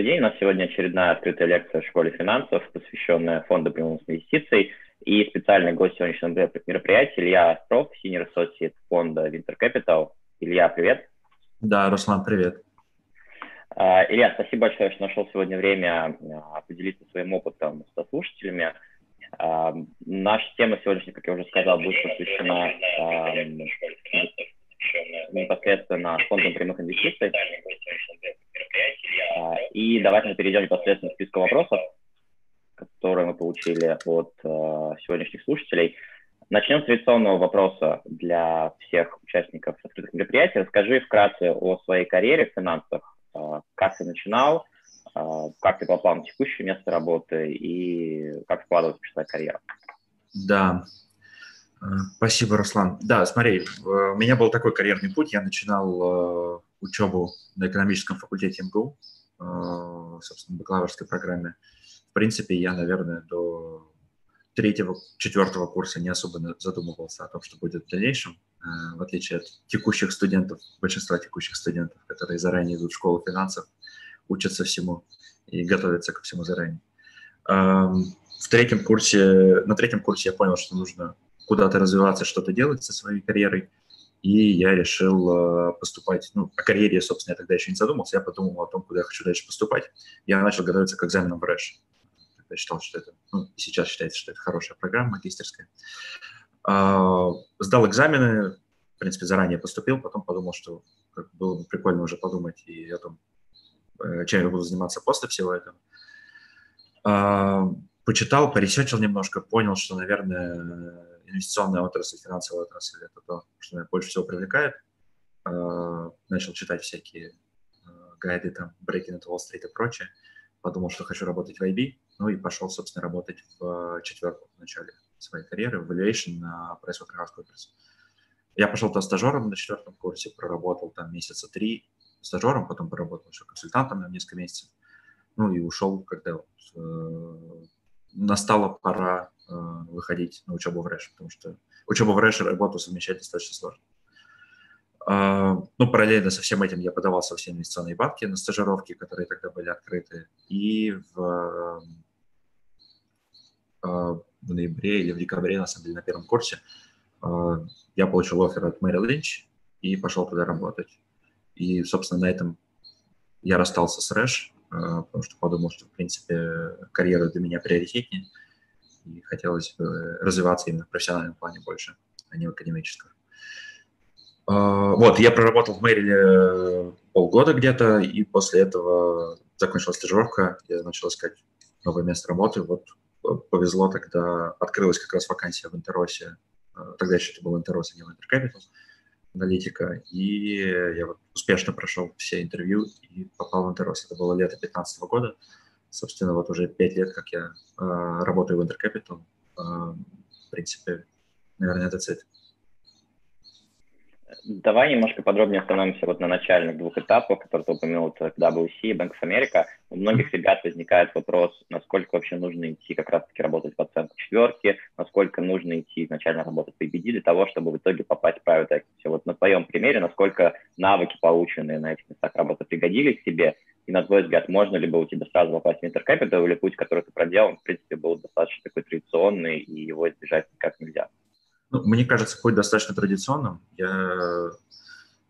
Добрый день. У нас сегодня очередная открытая лекция в школе финансов, посвященная фонду прямых инвестиций. И специальный гость сегодняшнего мероприятия Илья Остров, Senior Associate фонда Winter Capital. Илья, привет. Да, Руслан, привет. А, Илья, спасибо большое, что нашел сегодня время а, поделиться своим опытом со слушателями. А, наша тема сегодняшняя, как я уже сказал, будет посвящена непосредственно фондам прямых инвестиций. И давайте мы перейдем непосредственно к списку вопросов, которые мы получили от сегодняшних слушателей. Начнем с традиционного вопроса для всех участников открытых мероприятий. Расскажи вкратце о своей карьере в финансах, а, как ты начинал, а, как ты попал на текущее место работы и как складывалась твоя карьера. Да, э, спасибо, Руслан. Да, смотри, у меня был такой карьерный путь. Я начинал э, учебу на экономическом факультете МГУ, э, собственно, бакалаврской программе. В принципе, я, наверное, до третьего, четвертого курса не особо задумывался о том, что будет в дальнейшем, э, в отличие от текущих студентов, большинства текущих студентов, которые заранее идут в школу финансов, учатся всему и готовятся ко всему заранее. В третьем курсе, на третьем курсе я понял, что нужно куда-то развиваться, что-то делать со своей карьерой, и я решил э, поступать, ну, о карьере, собственно, я тогда еще не задумался, я подумал о том, куда я хочу дальше поступать. Я начал готовиться к экзаменам в РЭШ я считал, что это, ну, сейчас считается, что это хорошая программа магистерская. А, сдал экзамены, в принципе, заранее поступил, потом подумал, что было бы прикольно уже подумать и о том, э, чем я буду заниматься после всего этого. А, почитал, поресечил немножко, понял, что, наверное, инвестиционная отрасль, финансовая отрасль – это то, что меня больше всего привлекает. А, начал читать всякие э, гайды, там, Breaking into Wall Street и прочее. Подумал, что хочу работать в IB, ну и пошел, собственно, работать в э, четверку в начале своей карьеры, в Valuation на PricewaterhouseCoopers. Я пошел туда стажером на четвертом курсе, проработал там месяца три стажером, потом поработал еще консультантом на несколько месяцев. Ну и ушел, когда вот, э, настала пора выходить на учебу в РЭШ, потому что учебу в РЭШ и работу совмещать достаточно сложно. Э, ну, параллельно со всем этим я подавался во все инвестиционные банки на стажировки, которые тогда были открыты, и в а, в ноябре или в декабре, на самом деле, на первом курсе, а, я получил офер от Мэри Линч и пошел туда работать. И, собственно, на этом я расстался с Рэш, а, потому что подумал, что, в принципе, карьера для меня приоритетнее, и хотелось бы развиваться именно в профессиональном плане больше, а не в академическом. Вот, я проработал в Мэриле полгода где-то, и после этого закончилась стажировка, я начал искать новое место работы. Вот повезло, тогда открылась как раз вакансия в Интеросе. Э, тогда еще это был Интерос, а не Capital, аналитика. И я вот успешно прошел все интервью и попал в Интерос. Это было лето 2015 года. Собственно, вот уже пять лет, как я э, работаю в Venture Capital. Э, в принципе, наверное, это цель. Давай немножко подробнее остановимся вот на начальных двух этапах, которые ты упомянул, это WC и Bank of America. У многих ребят возникает вопрос, насколько вообще нужно идти как раз-таки работать по оценку четверки, насколько нужно идти изначально работать по EBD для того, чтобы в итоге попасть в private equity. Вот на твоем примере, насколько навыки, полученные на этих местах работы, пригодились тебе, и на твой взгляд, можно ли было тебя сразу попасть в Intercapital, или путь, который ты проделал, в принципе, был достаточно такой традиционный, и его избежать никак нельзя? Ну, мне кажется, путь достаточно традиционным. Я,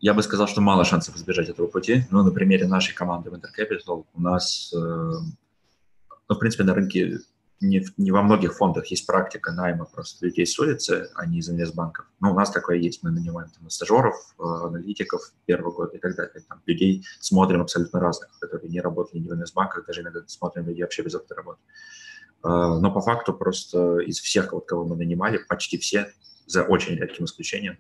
я бы сказал, что мало шансов избежать этого пути. Но на примере нашей команды в Intercapital у нас, э, ну, в принципе, на рынке не, не во многих фондах есть практика найма просто людей с улицы, а не из инвестбанков. Но у нас такое есть. Мы нанимаем там, стажеров, э, аналитиков первого года и так далее. Там, людей смотрим абсолютно разных, которые не работали ни в инвестбанках, даже иногда смотрим людей вообще без опыта работы. Э, но по факту просто из всех, вот, кого мы нанимали, почти все за очень редким исключением,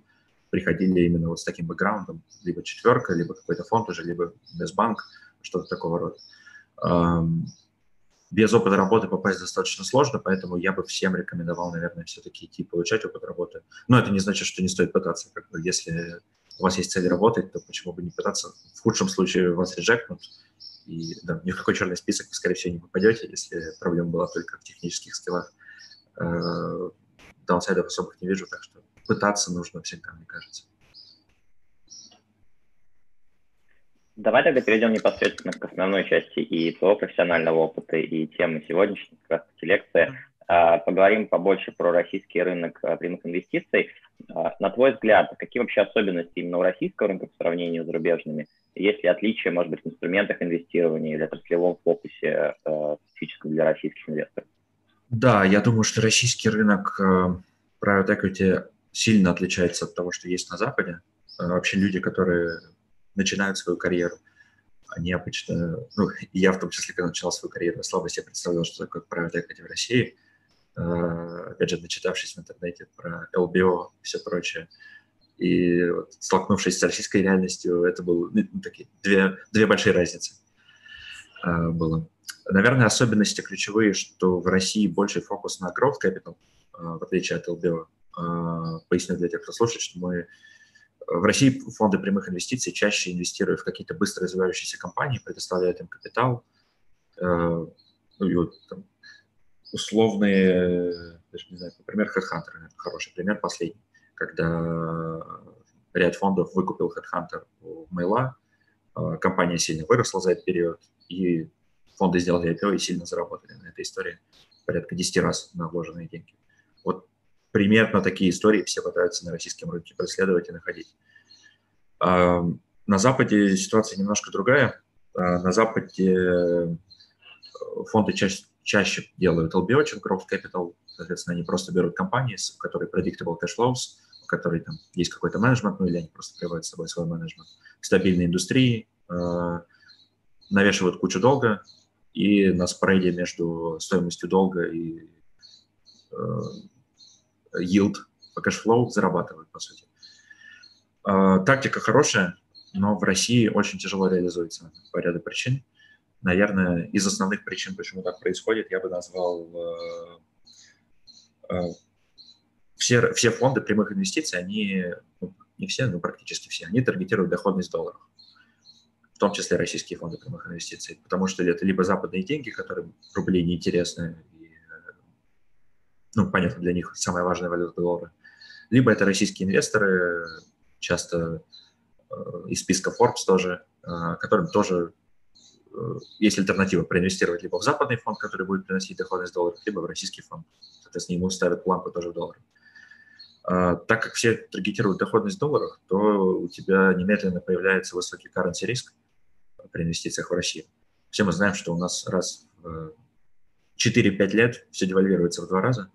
приходили именно вот с таким бэкграундом, либо четверка, либо какой-то фонд уже, либо Инвестбанк, что-то такого рода. Без опыта работы попасть достаточно сложно, поэтому я бы всем рекомендовал, наверное, все-таки идти получать опыт работы. Но это не значит, что не стоит пытаться. Как бы, если у вас есть цель работать, то почему бы не пытаться? В худшем случае вас режекнут, и да, ни в какой черный список скорее всего, не попадете, если проблема была только в технических скиллах. Э, даунсайдов особых не вижу, так что пытаться нужно всегда, мне кажется. Давай тогда перейдем непосредственно к основной части и твоего профессионального опыта, и темы сегодняшней как раз лекции. А, поговорим побольше про российский рынок а, прямых инвестиций. А, на твой взгляд, какие вообще особенности именно у российского рынка по сравнению с зарубежными? Есть ли отличия, может быть, в инструментах инвестирования или отраслевом фокусе специфическом для российских инвесторов? Да, я думаю, что российский рынок private equity сильно отличается от того, что есть на Западе. Вообще люди, которые начинают свою карьеру, они обычно, ну, я в том числе, когда начинал свою карьеру, слабо себе представлял, что такое private equity в России – Э, опять же, начитавшись в интернете про LBO и все прочее. И вот, столкнувшись с российской реальностью, это было ну, такие две, две большие разницы э, было. Наверное, особенности ключевые, что в России больше фокус на growth capital, э, в отличие от LBO. Поясню для тех, кто слушает, что мы в России фонды прямых инвестиций чаще инвестируют в какие-то быстро развивающиеся компании, предоставляют им капитал, ну, и вот, там, условные, даже не знаю, например, Headhunter, хороший пример последний, когда ряд фондов выкупил Headhunter у Мейла, а, компания сильно выросла за этот период, и фонды сделали IPO и сильно заработали. На этой истории порядка 10 раз на вложенные деньги. Вот примерно такие истории все пытаются на российском рынке преследовать и находить. А, на Западе ситуация немножко другая. А, на Западе э, фонды чаще, чаще делают LBO, чем Growth Capital. Соответственно, они просто берут компании, в которой predictable cash flows, в которой там есть какой-то менеджмент, ну или они просто приводят с собой свой менеджмент, в стабильной индустрии, э, навешивают кучу долга, и на спреде между стоимостью долга и э, yield по cash flow зарабатывают, по сути. Э, тактика хорошая, но в России очень тяжело реализуется по ряду причин. Наверное, из основных причин, почему так происходит, я бы назвал э, э, все, все фонды прямых инвестиций, они, ну, не все, но практически все, они таргетируют доходность в долларах, в том числе российские фонды прямых инвестиций, потому что это либо западные деньги, которым рубли неинтересны, ну, понятно, для них самая важная валюта доллара, либо это российские инвесторы, часто э, из списка Forbes тоже, э, которым тоже Э, есть альтернатива проинвестировать либо в западный фонд, который будет приносить доходность в долларах, либо в российский фонд. Соответственно, ему ставят планку тоже в долларах. Так как все таргетируют доходность в долларах, то у тебя немедленно появляется высокий currency риск при инвестициях в Россию. Все мы знаем, что у нас раз в 4-5 лет все девальвируется в два раза.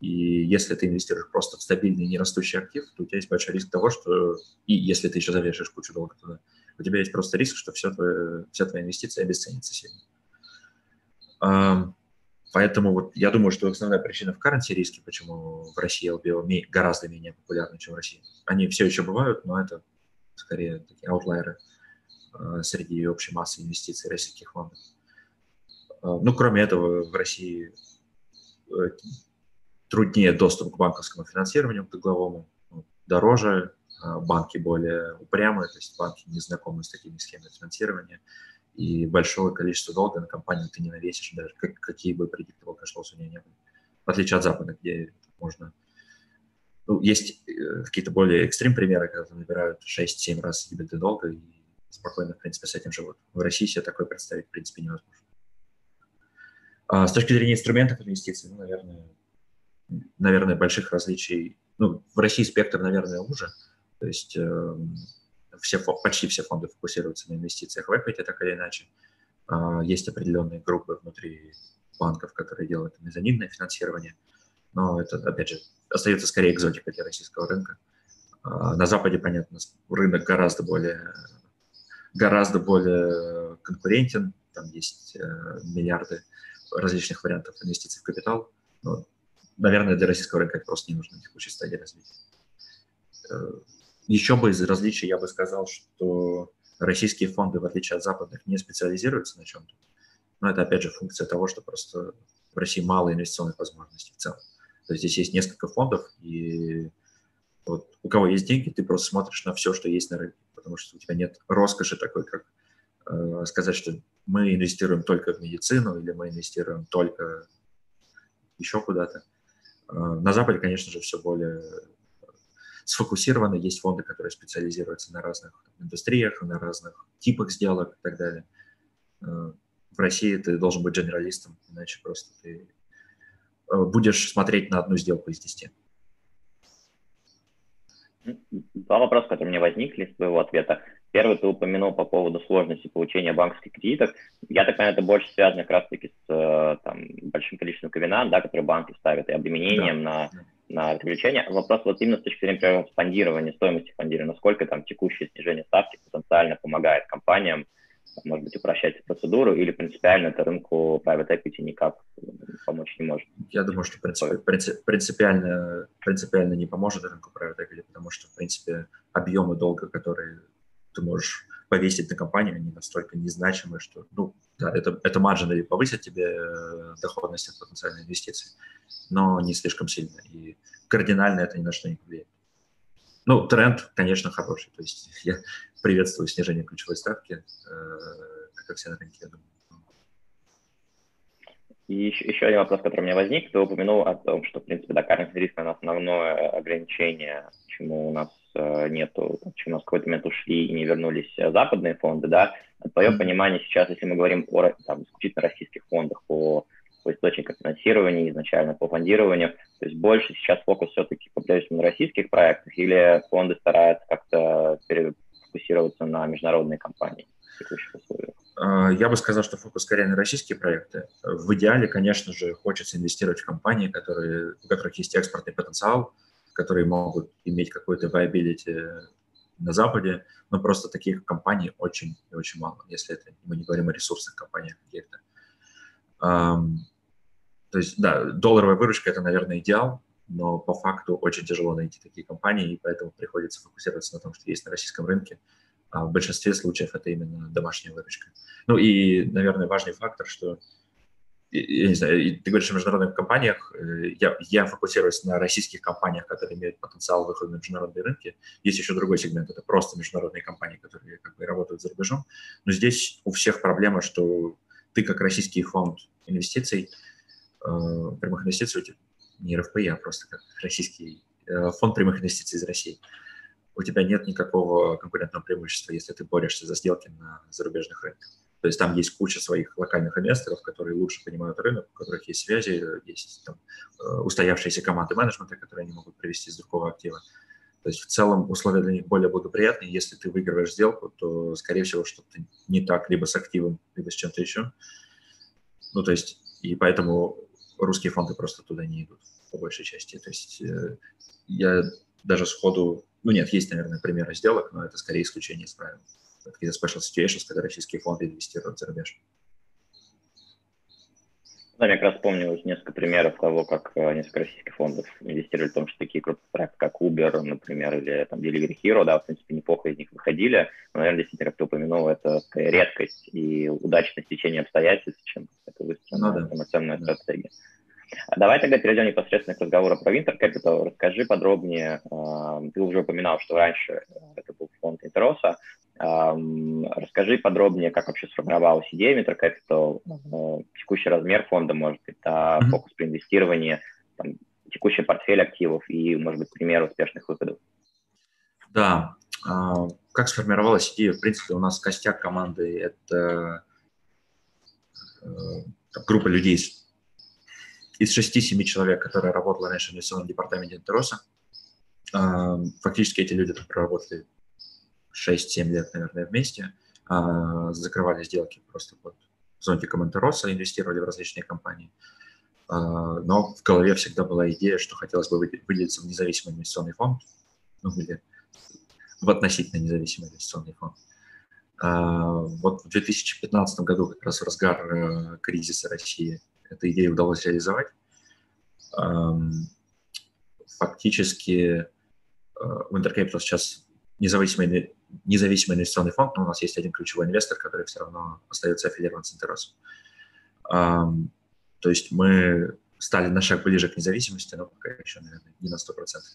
И если ты инвестируешь просто в стабильный нерастущий актив, то у тебя есть большой риск того, что и если ты еще завешаешь кучу долга туда, у тебя есть просто риск, что все твои, вся твоя инвестиция обесценится сильно. Поэтому вот я думаю, что основная причина в currency риске, почему в России LBO гораздо менее популярны, чем в России. Они все еще бывают, но это скорее такие аутлайеры а, среди общей массы инвестиций российских фондов. А, ну, кроме этого, в России э, труднее доступ к банковскому финансированию, к долговому, ну, дороже, а, банки более упрямые, то есть банки не знакомы с такими схемами финансирования, и большое количество долга на компанию ты не навесишь, даже как, какие бы cash flows у нее не были. В отличие от Запада, где можно... Ну, есть э, какие-то более экстрим примеры, когда набирают 6-7 раз дебиты долга и спокойно, в принципе, с этим живут. В России себе такое представить, в принципе, невозможно. А с точки зрения инструментов инвестиций, ну, наверное, наверное, больших различий... Ну, в России спектр, наверное, уже, то есть э, все, почти все фонды фокусируются на инвестициях в equity, так или иначе. Э, есть определенные группы внутри банков, которые делают мезонинное финансирование, но это, опять же, остается скорее экзотика для российского рынка. Э, на Западе, понятно, рынок гораздо более, гораздо более конкурентен, там есть э, миллиарды различных вариантов инвестиций в капитал. Но, наверное, для российского рынка это просто не нужно в текущей стадии развития. Э, еще бы из различий я бы сказал, что российские фонды, в отличие от западных, не специализируются на чем-то. Но это, опять же, функция того, что просто в России мало инвестиционных возможностей в целом. То есть здесь есть несколько фондов, и вот у кого есть деньги, ты просто смотришь на все, что есть на рынке, потому что у тебя нет роскоши такой, как э, сказать, что мы инвестируем только в медицину или мы инвестируем только еще куда-то. Э, на Западе, конечно же, все более сфокусированы, есть фонды, которые специализируются на разных индустриях, на разных типах сделок и так далее. Э, в России ты должен быть генералистом, иначе просто ты э, будешь смотреть на одну сделку из десяти. Два вопроса, которые меня возникли с твоего ответа. Первый ты упомянул по поводу сложности получения банковских кредитов. Я так понимаю, это больше связано как раз-таки с э, там, большим количеством ковенант, да, которые банки ставят, и обременением да. на, на привлечение. Вопрос вот именно с точки зрения, например, фондирования, стоимости фондирования, насколько там текущее снижение ставки потенциально помогает компаниям может быть, упрощать процедуру, или принципиально это рынку private equity никак помочь не может? Я думаю, что принцип, принципиально, принципиально не поможет рынку private equity, потому что, в принципе, объемы долга, которые ты можешь повесить на компанию, они настолько незначимы, что, ну, да, это, это маржины повысят тебе э, доходность от потенциальной инвестиции, но не слишком сильно, и кардинально это ни на что не влияет. Ну, тренд, конечно, хороший. То есть я приветствую снижение ключевой ставки, э, как все на рынке, я думаю. И еще, еще один вопрос, который у меня возник. Ты упомянул о том, что, в принципе, да, currency риск – это основное ограничение, почему у нас э, нету, почему у нас в какой-то момент ушли и не вернулись западные фонды, да. Твое понимание сейчас, если мы говорим о там, исключительно российских фондах, по по источникам финансирования, изначально по фондированию. То есть больше сейчас фокус все-таки по на российских проектах или фонды стараются как-то перефокусироваться на международные компании в текущих условиях? А, я бы сказал, что фокус скорее на российские проекты. В идеале, конечно же, хочется инвестировать в компании, которые, у которых есть экспортный потенциал, которые могут иметь какой-то viability на Западе, но просто таких компаний очень и очень мало, если это мы не говорим о ресурсных компаниях каких-то. То есть, да, долларовая выручка – это, наверное, идеал, но по факту очень тяжело найти такие компании, и поэтому приходится фокусироваться на том, что есть на российском рынке. А в большинстве случаев это именно домашняя выручка. Ну и, наверное, важный фактор, что я не знаю, ты говоришь о международных компаниях, э, я, я фокусируюсь на российских компаниях, которые имеют потенциал выхода на международные рынки. Есть еще другой сегмент, это просто международные компании, которые как бы работают за рубежом. Но здесь у всех проблема, что ты как российский фонд инвестиций, э, прямых инвестиций, не РФПИ, а просто как российский э, фонд прямых инвестиций из России, у тебя нет никакого конкурентного преимущества, если ты борешься за сделки на зарубежных рынках. То есть там есть куча своих локальных инвесторов, которые лучше понимают рынок, у которых есть связи, есть там, э, устоявшиеся команды менеджмента, которые они могут привести с другого актива. То есть в целом условия для них более благоприятные. Если ты выигрываешь сделку, то, скорее всего, что-то не так либо с активом, либо с чем-то еще. Ну, то есть, и поэтому русские фонды просто туда не идут по большей части. То есть э, я даже сходу... Ну, нет, есть, наверное, примеры сделок, но это скорее исключение из правил. Какие-то special situations, когда российские фонды инвестируют за рубеж. Да, я как раз помню несколько примеров того, как э, несколько российских фондов инвестировали в том, что такие крупные проекты, как Uber, например, или там Delivery Hero, да, в принципе, неплохо из них выходили. Но, наверное, действительно, как ты упомянул, это такая редкость и удачное стечение обстоятельств, чем это выстроена ну, да. информационная да. стратегия. А давай тогда перейдем непосредственно к разговору про Winter Capital. Расскажи подробнее. А, ты уже упоминал, что раньше э, это был фонд Интероса. Расскажи подробнее, как вообще сформировалась идея Winter Capital, э, текущий размер фонда, может быть, фокус при инвестировании, там, текущий портфель активов и, может быть, пример успешных выходов. Да, а, как сформировалась идея? В принципе, у нас костяк команды – это э, группа людей из 6-7 человек, которые работали раньше в инвестиционном департаменте Интероса. Фактически эти люди проработали 6-7 лет, наверное, вместе, а, закрывали сделки просто под зонтиком Интероса, инвестировали в различные компании. А, но в голове всегда была идея, что хотелось бы выделиться в независимый инвестиционный фонд, ну, или в относительно независимый инвестиционный фонд. Вот в 2015 году, как раз в разгар э, кризиса России, эта идея удалось реализовать. Фактически Winter э, Capital сейчас независимый, независимый инвестиционный фонд, но у нас есть один ключевой инвестор, который все равно остается аффилирован с Интеросом. То есть мы стали на шаг ближе к независимости, но пока еще, наверное, не на 100%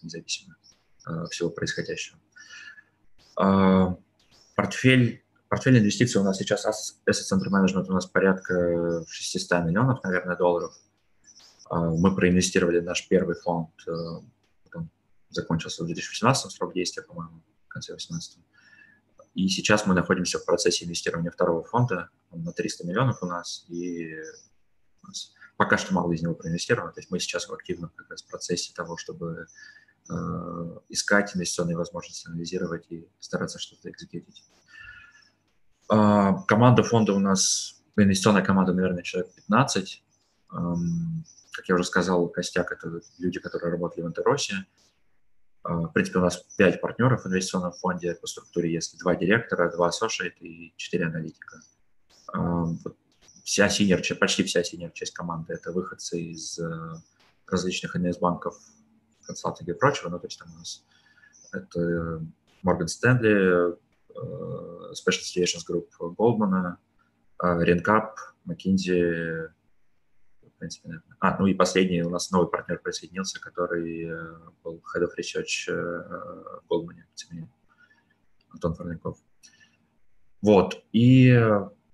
независимы э, всего происходящего. Портфель Портфель инвестиций у нас сейчас, Asset Under Management у нас порядка 600 миллионов, наверное, долларов. А, мы проинвестировали наш первый фонд, э, закончился в 2018 срок действия, по-моему, в конце 2018. И сейчас мы находимся в процессе инвестирования второго фонда он на 300 миллионов у нас, и у нас пока что мало из него проинвестировано. То есть мы сейчас в активном как раз процессе того, чтобы э, искать инвестиционные возможности, анализировать и стараться что-то экзекутить. Э, команда фонда у нас, инвестиционная команда, наверное, человек 15. Эм, как я уже сказал, костяк – это люди, которые работали в Интеросе. Э, в принципе, у нас 5 партнеров в инвестиционном фонде по структуре есть два директора, два associate и 4 аналитика. Э, вся senior, почти вся senior часть команды – это выходцы из различных инвестбанков, консалтинга и прочего. Ну, то есть там у нас это Morgan Stanley, Special Situations Group Goldman, Ренкап, McKinsey, в принципе, наверное. А, ну и последний у нас новый партнер присоединился, который э, был Head of Research э, в Goldman, Антон Форняков. Вот, и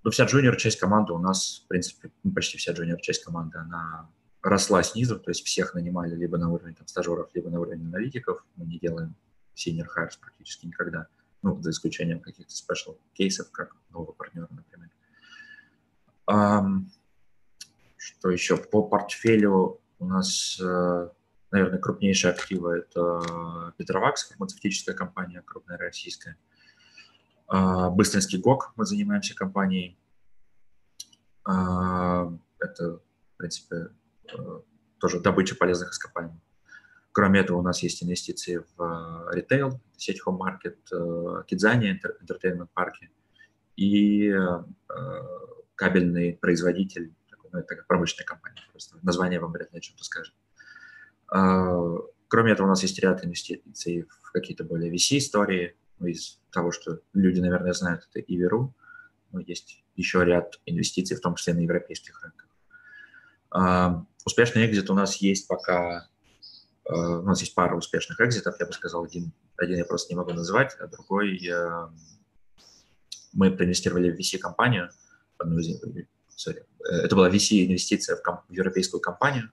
ну, вся джуниор часть команды у нас, в принципе, ну, почти вся джуниор часть команды, она росла снизу, то есть всех нанимали либо на уровень там, стажеров, либо на уровень аналитиков. Мы не делаем senior hires практически никогда, ну, за исключением каких-то special кейсов, как нового партнера, например. Um, что еще? По портфелю у нас, э, наверное, крупнейшие активы – это Петровакс, фармацевтическая компания, крупная российская. А, Быстринский ГОК, мы занимаемся компанией. А, это, в принципе, э, тоже добыча полезных ископаемых. Кроме этого, у нас есть инвестиции в э, ритейл, сеть Home Market, Кидзани, Entertainment парки и кабельный производитель ну, это как промышленная компания, просто название вам вряд ли о чем-то скажет. А, кроме этого, у нас есть ряд инвестиций в какие-то более VC-истории, ну, из того, что люди, наверное, знают, это Иверу, но есть еще ряд инвестиций, в том числе на европейских рынках. А, успешный экзит у нас есть пока, а, у нас есть пара успешных экзитов, я бы сказал, один, один я просто не могу называть, а другой мы проинвестировали в VC-компанию, одну из sorry, э, это была VC-инвестиция в, в европейскую компанию,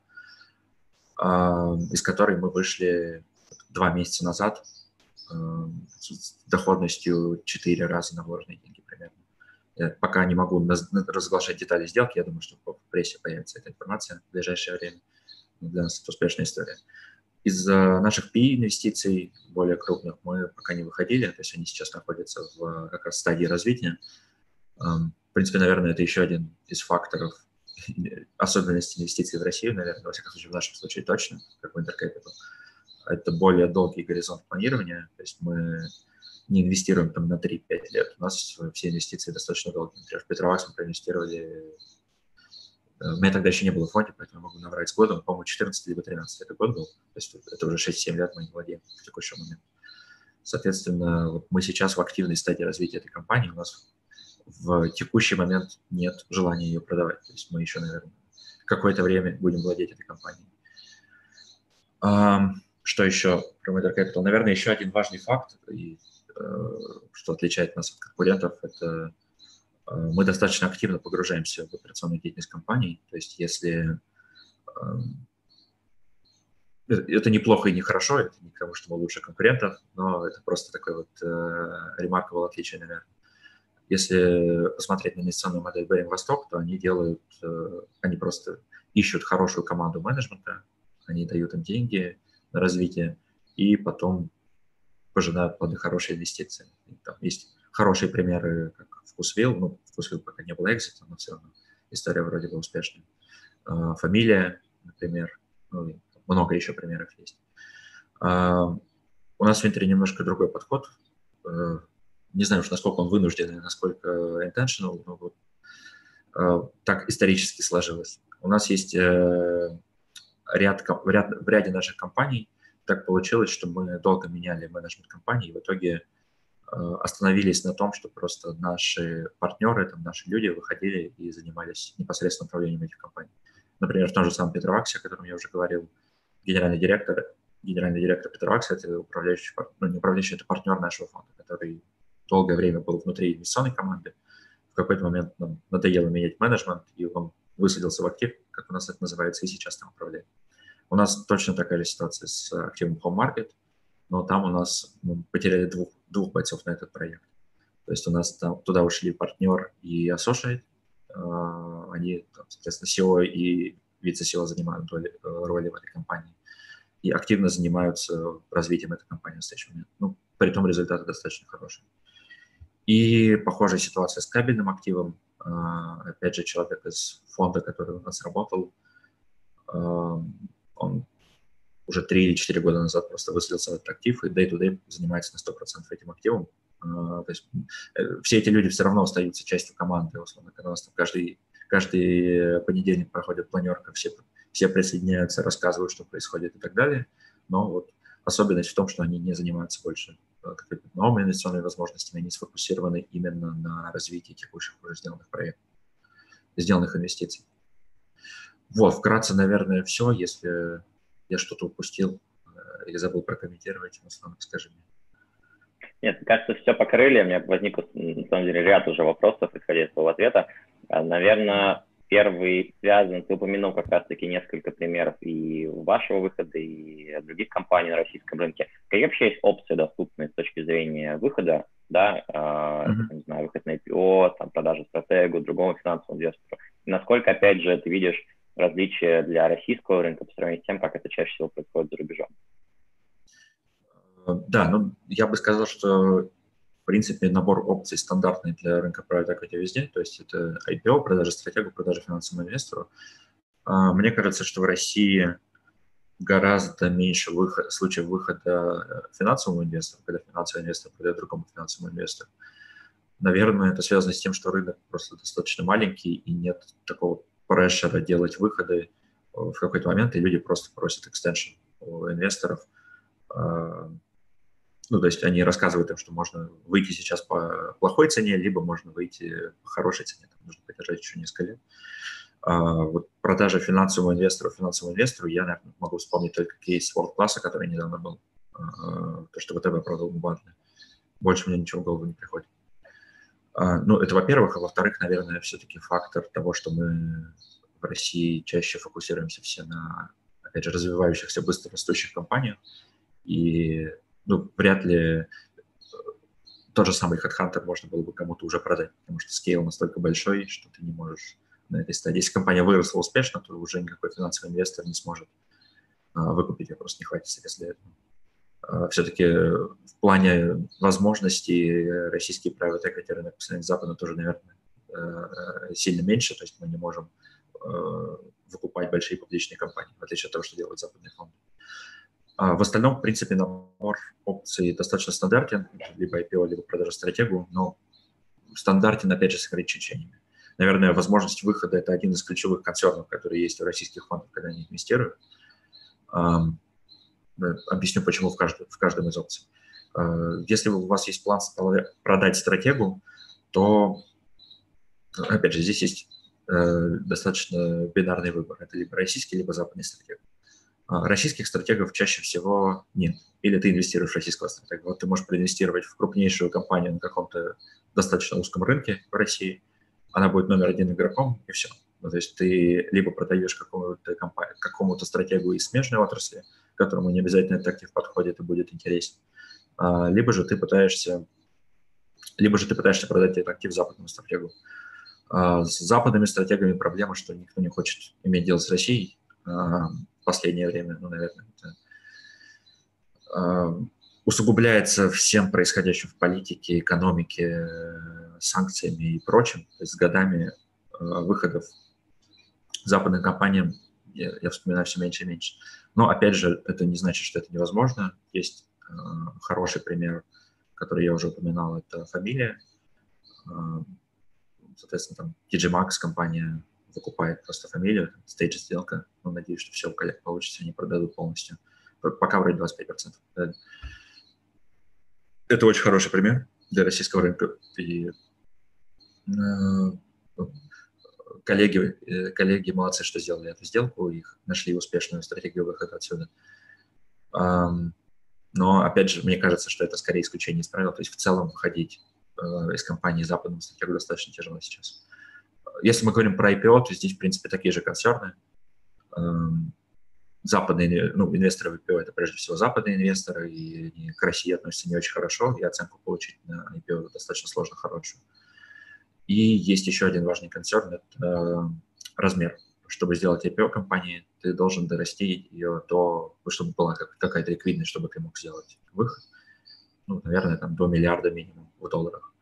э, из которой мы вышли два месяца назад э, с доходностью 4 раза на вложенные деньги примерно. Я пока не могу разглашать детали сделки, я думаю, что в прессе появится эта информация в ближайшее время. Для нас это успешная история. Из наших PE-инвестиций более крупных мы пока не выходили, то есть они сейчас находятся в как раз стадии развития. Принципе, наверное, это еще один из факторов особенностей инвестиций в Россию, наверное, во всяком случае, в нашем случае точно, как в Intercapital. Это более долгий горизонт планирования, то есть мы не инвестируем там на 3-5 лет. У нас все инвестиции достаточно долгие. Например, в Петровакс мы проинвестировали... Э, у меня тогда еще не было в фонде, поэтому могу наврать с годом. По-моему, 14 либо 13 это год был. То есть это уже 6-7 лет мы не владеем в текущий момент. Соответственно, вот мы сейчас в активной стадии развития этой компании. У нас в текущий момент нет желания ее продавать. То есть мы еще, наверное, какое-то время будем владеть этой компанией. Что еще про Matter Capital? Наверное, еще один важный факт, э, что отличает нас от конкурентов, это э, мы достаточно активно погружаемся в операционную деятельность компаний. То есть если э, это неплохо и нехорошо, это не потому, что мы лучше конкурентов, но это просто такое вот remarkable отличие, наверное. Если посмотреть на инвестиционную модель Беринг Восток, то они делают, э, они просто ищут хорошую команду менеджмента, они дают им деньги на развитие, и потом пожинают плоды хорошей инвестиции. И там есть хорошие примеры, как Вкусвилл, ну, Вкусвилл пока не было экзита, но все равно история вроде бы успешная. Э, фамилия, например, ну, много еще примеров есть. Э, у нас в Винтере немножко другой подход не знаю уж, насколько он вынужденный, насколько intentional, но вот э, так исторически сложилось. У нас есть э, ряд, ряд, в ряде наших компаний так получилось, что мы долго меняли менеджмент компании, и в итоге э, остановились на том, что просто наши партнеры, там, наши люди выходили и занимались непосредственно управлением этих компаний. Например, в том же самом Петроваксе, о котором я уже говорил, генеральный директор, генеральный директор Петровакса – это управляющий, ну, не управляющий, это партнер нашего фонда, который долгое время был внутри инвестиционной команды. В какой-то момент нам надоело менять менеджмент, и он высадился в актив, как у нас это называется, и сейчас там управляет. У нас точно такая же ситуация с активом Home Market. но там у нас мы потеряли двух, двух бойцов на этот проект. То есть у нас там туда ушли партнер и associate, а, они, соответственно, SEO и вице-SEO занимают роли, роли в этой компании и активно занимаются развитием этой компании в настоящий момент. Ну, при том результаты достаточно хорошие. И похожая ситуация с кабельным активом. А, опять же, человек из фонда, который у нас работал, а, он уже 3 или 4 года назад просто выселился в этот актив и day-to-day занимается на 100% этим активом. А, то есть э, все эти люди все равно остаются частью команды, условно, когда у нас там каждый, каждый понедельник проходит планерка, все, все присоединяются, рассказывают, что происходит и так далее. Но вот особенность в том, что они не занимаются больше э, новыми инвестиционными возможностями, они сфокусированы именно на развитии текущих уже сделанных проектов, сделанных инвестиций. Вот, вкратце, наверное, все. Если я что-то упустил э, или забыл прокомментировать, Руслан, скажи мне. Нет, кажется, все покрыли. У меня возник, на самом деле, ряд уже вопросов, из твоего ответа. А, наверное, первый связан, ты упомянул как раз-таки несколько примеров и вашего выхода, и других компаний на российском рынке. Какие вообще есть опции доступные с точки зрения выхода, да, mm-hmm. не знаю, выход на IPO, там, продажа стратегу, другому финансовому инвестору? И насколько, опять же, ты видишь различия для российского рынка по сравнению с тем, как это чаще всего происходит за рубежом? Да, ну, я бы сказал, что принципе набор опций стандартный для рынка private equity везде, то есть это IPO, продажа стратегии, продажа финансовому инвестору. А, мне кажется, что в России гораздо меньше выход, случаев выхода э, финансовому инвестору, когда финансовый инвестор продает другому финансовому инвестору. Наверное, это связано с тем, что рынок просто достаточно маленький и нет такого прешера делать выходы в какой-то момент, и люди просто просят экстеншн у инвесторов. Ну, то есть они рассказывают им, что можно выйти сейчас по плохой цене, либо можно выйти по хорошей цене, там нужно поддержать еще несколько лет. А, вот продажа финансовому инвестору, финансовому инвестору, я, наверное, могу вспомнить только кейс World Class, который недавно был, а, то, что ВТБ продал бандли. Больше мне ничего в голову не приходит. А, ну, это во-первых, а во-вторых, наверное, все-таки фактор того, что мы в России чаще фокусируемся все на, опять же, развивающихся, быстро растущих компаниях, и, ну, вряд ли э, тот же самый HeadHunter можно было бы кому-то уже продать, потому что скейл настолько большой, что ты не можешь на этой стадии. Если компания выросла успешно, то уже никакой финансовый инвестор не сможет а, выкупить, ее просто не хватит средств для этого. Э, все-таки в плане возможностей российский private equity рынок по сравнению с Западом тоже, наверное, э, сильно меньше, то есть мы не можем э, выкупать большие публичные компании, в отличие от того, что делают западные фонды. А в остальном, в принципе, набор опций достаточно стандартен, либо IPO, либо продажа стратегию, но стандартен, опять же, с ограничениями. Наверное, возможность выхода – это один из ключевых концернов, которые есть у российских фондов, когда они инвестируют. Объясню, почему в каждом, в каждом из опций. Э, если у вас есть план продать стратегию, то, опять же, здесь есть э, достаточно бинарный выбор. Это либо российский, либо западный стратег. А российских стратегов чаще всего нет. Или ты инвестируешь в российского стратега. Вот ты можешь проинвестировать в крупнейшую компанию на каком-то достаточно узком рынке в России. Она будет номер один игроком, и все. Ну, то есть ты либо продаешь какому-то компанию, какому-то стратегу из смежной отрасли, которому не обязательно этот актив подходит и будет интересен, а, либо же ты пытаешься либо же ты пытаешься продать этот актив западному стратегу. А, с западными стратегами проблема, что никто не хочет иметь дело с Россией последнее время, ну, наверное, это усугубляется всем происходящим в политике, экономике, санкциями и прочим. То есть с годами выходов западным компаниям я, я вспоминаю все меньше и меньше. Но, опять же, это не значит, что это невозможно. Есть э, хороший пример, который я уже упоминал, это фамилия. Э, соответственно, там TG Maxx компания выкупает просто фамилию, стейдж сделка. Ну, надеюсь, что все у коллег получится, они продадут полностью. Пока вроде 25%. Это очень хороший пример для российского рынка. И э, коллеги, э, коллеги молодцы, что сделали эту сделку, их нашли успешную стратегию выхода отсюда. Но, опять же, мне кажется, что это скорее исключение из правил. То есть в целом выходить э, из компании западного стратегу достаточно тяжело сейчас. Если мы говорим про IPO, то здесь, в принципе, такие же концерны. западные, ну, инвесторы в IPO – это прежде всего западные инвесторы, и они к России относятся не очень хорошо, и оценку получить на IPO достаточно сложно хорошую. И есть еще один важный концерн – это э, размер. Чтобы сделать IPO компании, ты должен дорасти ее до, чтобы была какая-то ликвидность, чтобы ты мог сделать выход. Ну, наверное, там до миллиарда минимум в долларах.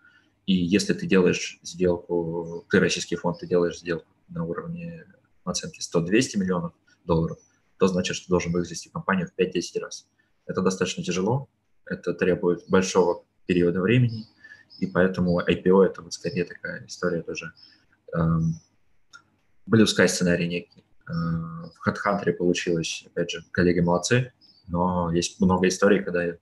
И если ты делаешь сделку, ты российский фонд, ты делаешь сделку на уровне оценки 100-200 миллионов долларов, то значит, что должен вывести компанию в 5-10 раз. Это достаточно тяжело, это требует большого периода времени, и поэтому IPO это вот скорее такая история тоже эм, blue sky сценарий некий. Э, в HeadHunter получилось, опять же, коллеги молодцы, но есть много историй, когда,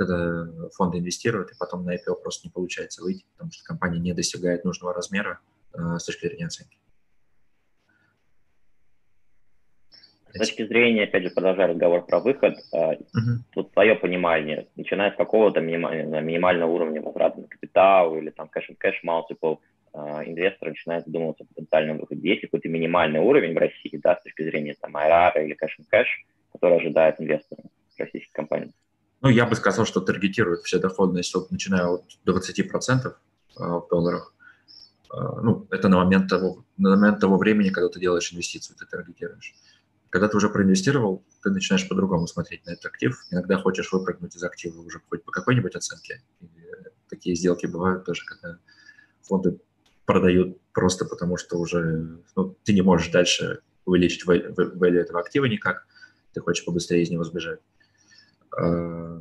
когда фонды инвестируют, и потом на IPO просто не получается выйти, потому что компания не достигает нужного размера э, с точки зрения оценки. С точки зрения, опять же, продолжая разговор про выход, uh-huh. тут твое понимание, начиная с какого-то минимального, минимального уровня возврата на капитал или там cash-on-cash multiple, а, инвестор начинает задумываться о потенциальном выходе. Есть какой-то минимальный уровень в России, да, с точки зрения там IRR или cash-on-cash, который ожидает инвесторы российских компаний? Ну, я бы сказал, что таргетирует все доходность, начиная от 20% в долларах. Ну, это на момент, того, на момент того времени, когда ты делаешь инвестицию, ты таргетируешь. Когда ты уже проинвестировал, ты начинаешь по-другому смотреть на этот актив. Иногда хочешь выпрыгнуть из актива уже хоть по какой-нибудь оценке. И такие сделки бывают тоже, когда фонды продают просто потому, что уже ну, ты не можешь дальше увеличить value этого актива никак, ты хочешь побыстрее из него сбежать. А,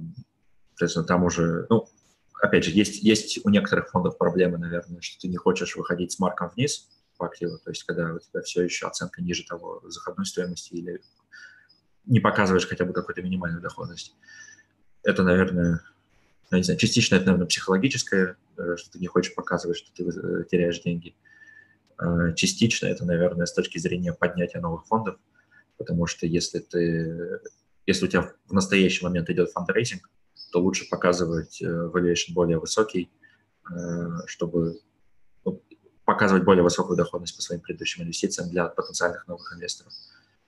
соответственно, там уже, ну, опять же, есть, есть у некоторых фондов проблемы, наверное, что ты не хочешь выходить с марком вниз, по активу, то есть когда у тебя все еще оценка ниже того заходной стоимости или не показываешь хотя бы какую-то минимальную доходность. Это, наверное, ну, не знаю, частично это, наверное, психологическое, э, что ты не хочешь показывать, что ты э, теряешь деньги. А частично это, наверное, с точки зрения поднятия новых фондов, потому что если ты, если у тебя в настоящий момент идет фандрейзинг, то лучше показывать э, valuation более высокий, чтобы показывать более высокую доходность по своим предыдущим инвестициям для потенциальных новых инвесторов.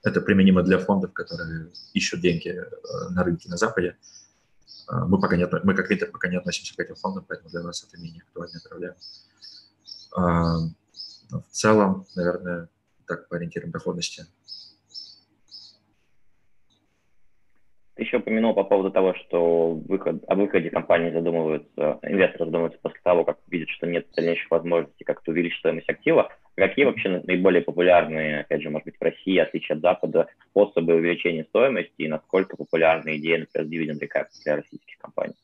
Это применимо для фондов, которые ищут деньги э, на рынке на Западе. Э, мы, пока не, мы как Винтер пока не относимся к этим фондам, поэтому для нас это менее актуальная проблема. Э, в целом, наверное, так по ориентирам доходности еще упомянул по поводу того, что выход, о выходе компании задумываются, инвесторы задумываются после того, как видят, что нет дальнейших возможностей как-то увеличить стоимость актива. Какие вообще наиболее популярные, опять же, может быть, в России, отличие от Запада, способы увеличения стоимости и насколько популярны идеи, например, dividend recap для российских компаний?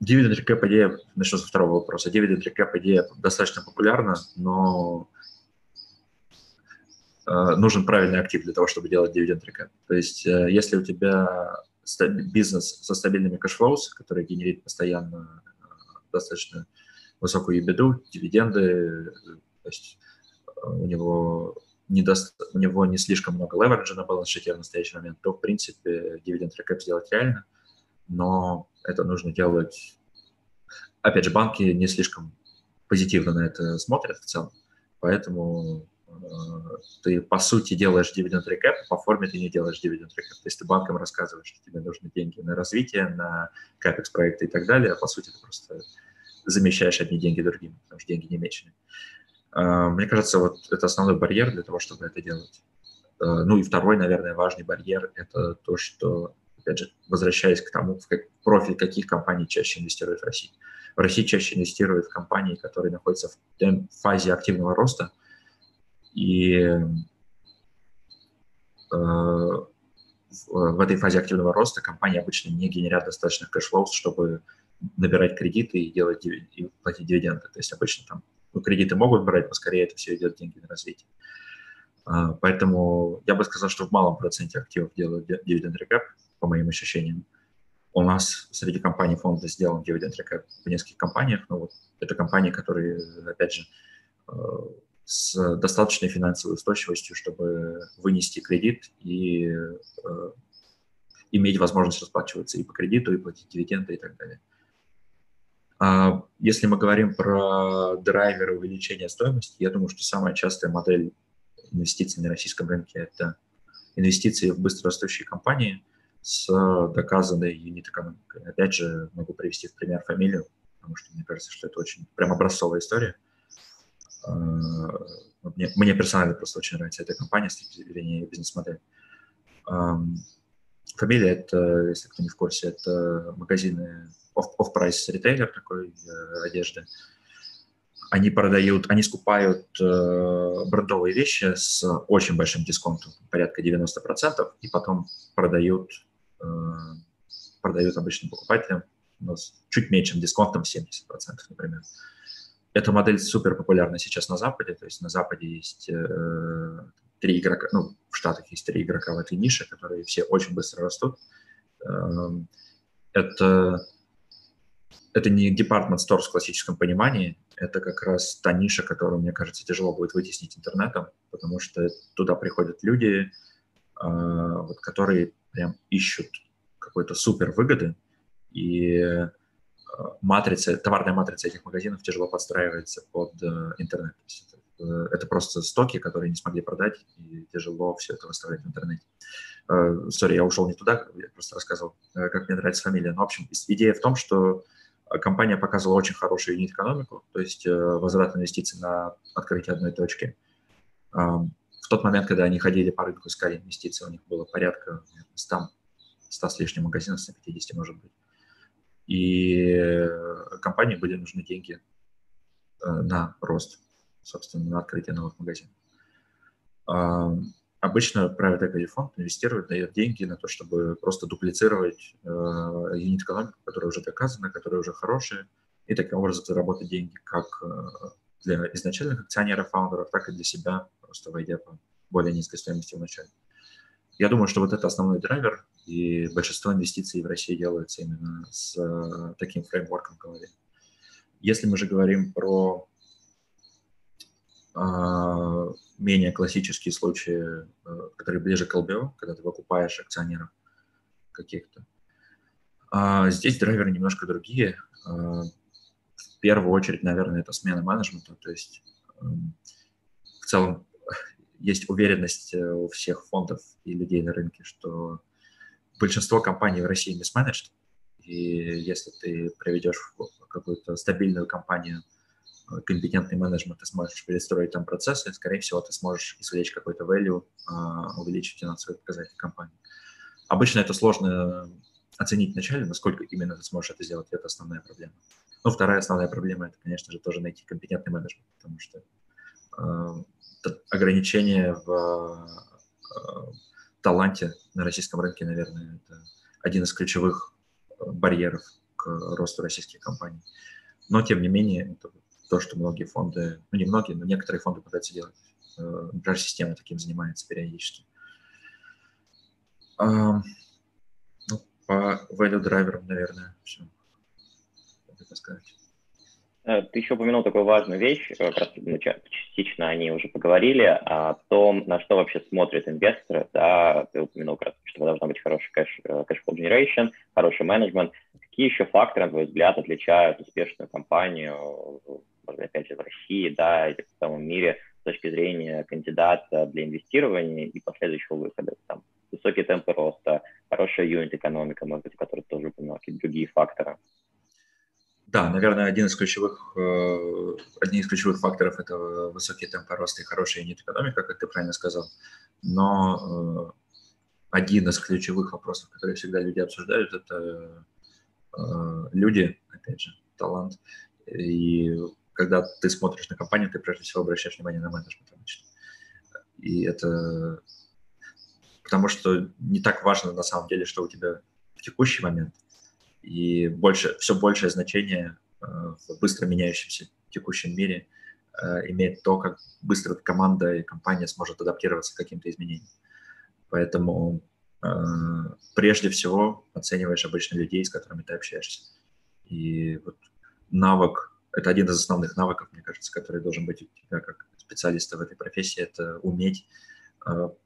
Dividend recap идея, начну со второго вопроса. Dividend recap идея достаточно популярна, но нужен правильный актив для того, чтобы делать dividend recap. То есть э, если у тебя бизнес со стабильными cash flows, который генерит постоянно э, достаточно высокую EBITDA, дивиденды, то есть у него не, даст, у него не слишком много левериджа на balance sheet е в настоящий момент, то, в принципе, dividend recap сделать реально, но это нужно делать... Опять же, банки не слишком позитивно на это смотрят в целом, поэтому ты, по сути, делаешь дивиденд рекэп, по форме ты не делаешь дивиденд рекэп. То есть ты банкам рассказываешь, что тебе нужны деньги на развитие, на капекс проекты и так далее, а по сути ты просто замещаешь одни деньги другими, потому что деньги не мечены. А, мне кажется, вот это основной барьер для того, чтобы это делать. А, ну и второй, наверное, важный барьер – это то, что, опять же, возвращаясь к тому, в профиль каких компаний чаще инвестируют в России. В России чаще инвестируют в компании, которые находятся в фазе активного роста – и э, в этой фазе активного роста компании обычно не генерят достаточных cash flow, чтобы набирать кредиты и делать и платить дивиденды. То есть обычно там ну, кредиты могут брать, но скорее это все идет деньги на развитие. А, поэтому я бы сказал, что в малом проценте активов делают дивиденд рекап, по моим ощущениям. У нас среди компаний фонда сделан дивиденд рекап в нескольких компаниях, но вот это компании, которые, опять же, э, с достаточной финансовой устойчивостью, чтобы вынести кредит и э, иметь возможность расплачиваться и по кредиту, и платить дивиденды и так далее. А если мы говорим про драйверы увеличения стоимости, я думаю, что самая частая модель инвестиций на российском рынке – это инвестиции в быстрорастущие компании с доказанной юнит-экономикой. Опять же, могу привести в пример фамилию, потому что мне кажется, что это очень прям образцовая история. А, мне, мне персонально просто очень нравится эта компания с точки зрения бизнес-модели. Фамилия это, если кто не в курсе, это магазины off-price ритейлер такой э, одежды. Они продают, они скупают э, брендовые вещи с очень большим дисконтом, порядка 90%, и потом продают, э, продают обычным покупателям но с чуть меньшим дисконтом 70%, например. Эта модель супер популярна сейчас на Западе, то есть на Западе есть э, три игрока, ну, в Штатах есть три игрока в этой нише, которые все очень быстро растут. Э, это, это не department store в классическом понимании, это как раз та ниша, которую, мне кажется, тяжело будет вытеснить интернетом, потому что туда приходят люди, э, вот, которые прям ищут какой-то супер выгоды, и матрица, товарная матрица этих магазинов тяжело подстраивается под э, интернет. Это, это просто стоки, которые не смогли продать, и тяжело все это выставлять в интернете. Э, сори, я ушел не туда, я просто рассказывал, э, как мне нравится фамилия. Но, в общем, идея в том, что компания показывала очень хорошую юнит-экономику, то есть возврат инвестиций на открытие одной точки. В тот момент, когда они ходили по рынку, искали инвестиции, у них было порядка 100, 100 с лишним магазинов, 150, может быть и э, компании были нужны деньги э, на рост, собственно, на открытие новых магазинов. Обычно private equity фонд инвестирует, дает деньги на то, чтобы просто дуплицировать э, юнит экономику, которая уже доказана, которая уже хорошая, и таким образом заработать деньги как для изначальных акционеров, фаундеров, так и для себя, просто войдя по более низкой стоимости вначале. Я думаю, что вот это основной драйвер, и большинство инвестиций в России делается именно с э, таким фреймворком в голове. Если мы же говорим про э, менее классические случаи, э, которые ближе к LBO, когда ты выкупаешь акционеров каких-то, э, здесь драйверы немножко другие. Э, в первую очередь, наверное, это смена менеджмента, то есть э, в целом есть уверенность э, у всех фондов и людей на рынке, что большинство компаний в России не сменеджд, и если ты приведешь какую-то стабильную компанию э, компетентный менеджмент, ты сможешь перестроить там процессы, скорее всего, ты сможешь извлечь какой-то value, а, увеличить финансовые показатели компании. Обычно это сложно оценить вначале, насколько именно ты сможешь это сделать, это основная проблема. Ну, вторая основная проблема – это, конечно же, тоже найти компетентный менеджмент, потому что ограничение в э, таланте на российском рынке, наверное, это один из ключевых э, барьеров к росту российских компаний. Но, тем не менее, это то, что многие фонды, ну не многие, но некоторые фонды пытаются делать. Э, даже система таким занимается периодически. Ну, по value драйверам, наверное, все. Это сказать. Э, ты еще упомянул такую важную вещь, э, раз ну, частично они уже поговорили, о том, на что вообще смотрят инвесторы. Да, ты упомянул, как раз, что должна быть хороший э, flow generation, хороший менеджмент. Какие еще факторы, на твой взгляд, отличают успешную компанию, может опять же, в России, да, или в целом мире с точки зрения кандидата для инвестирования и последующего выхода? Там, высокие темпы роста, хорошая юнит-экономика, может быть, которые тоже упомянул, какие-то другие факторы. Да, наверное, один из ключевых, э, один из ключевых факторов – это высокие темпы роста и хорошая юнит-экономика, как ты правильно сказал. Но э, один из ключевых вопросов, которые всегда люди обсуждают, это э, люди, опять же, талант. И когда ты смотришь на компанию, ты прежде всего обращаешь внимание на менеджмент обычно. И это потому что не так важно на самом деле, что у тебя в текущий момент – и больше, все большее значение э, в быстро меняющемся текущем мире э, имеет то, как быстро команда и компания сможет адаптироваться к каким-то изменениям. Поэтому э, прежде всего оцениваешь обычно людей, с которыми ты общаешься. И вот навык, это один из основных навыков, мне кажется, который должен быть у тебя как специалиста в этой профессии, это уметь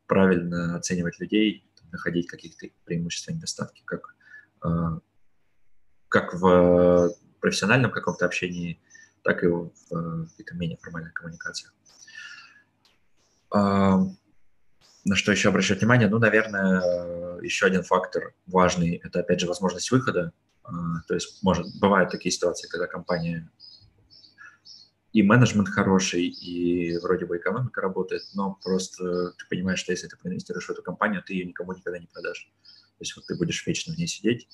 правильно оценивать людей, находить какие-то преимущества и недостатки, как как в профессиональном каком-то общении, так и в каких-то менее формальных коммуникациях. на что еще обращать внимание? Ну, наверное, еще один фактор важный – это, опять же, возможность выхода. То есть, может, бывают такие ситуации, когда компания и менеджмент хороший, и вроде бы экономика работает, но просто ты понимаешь, что если ты проинвестируешь в эту компанию, ты ее никому никогда не продашь. То есть вот ты будешь вечно в ней сидеть,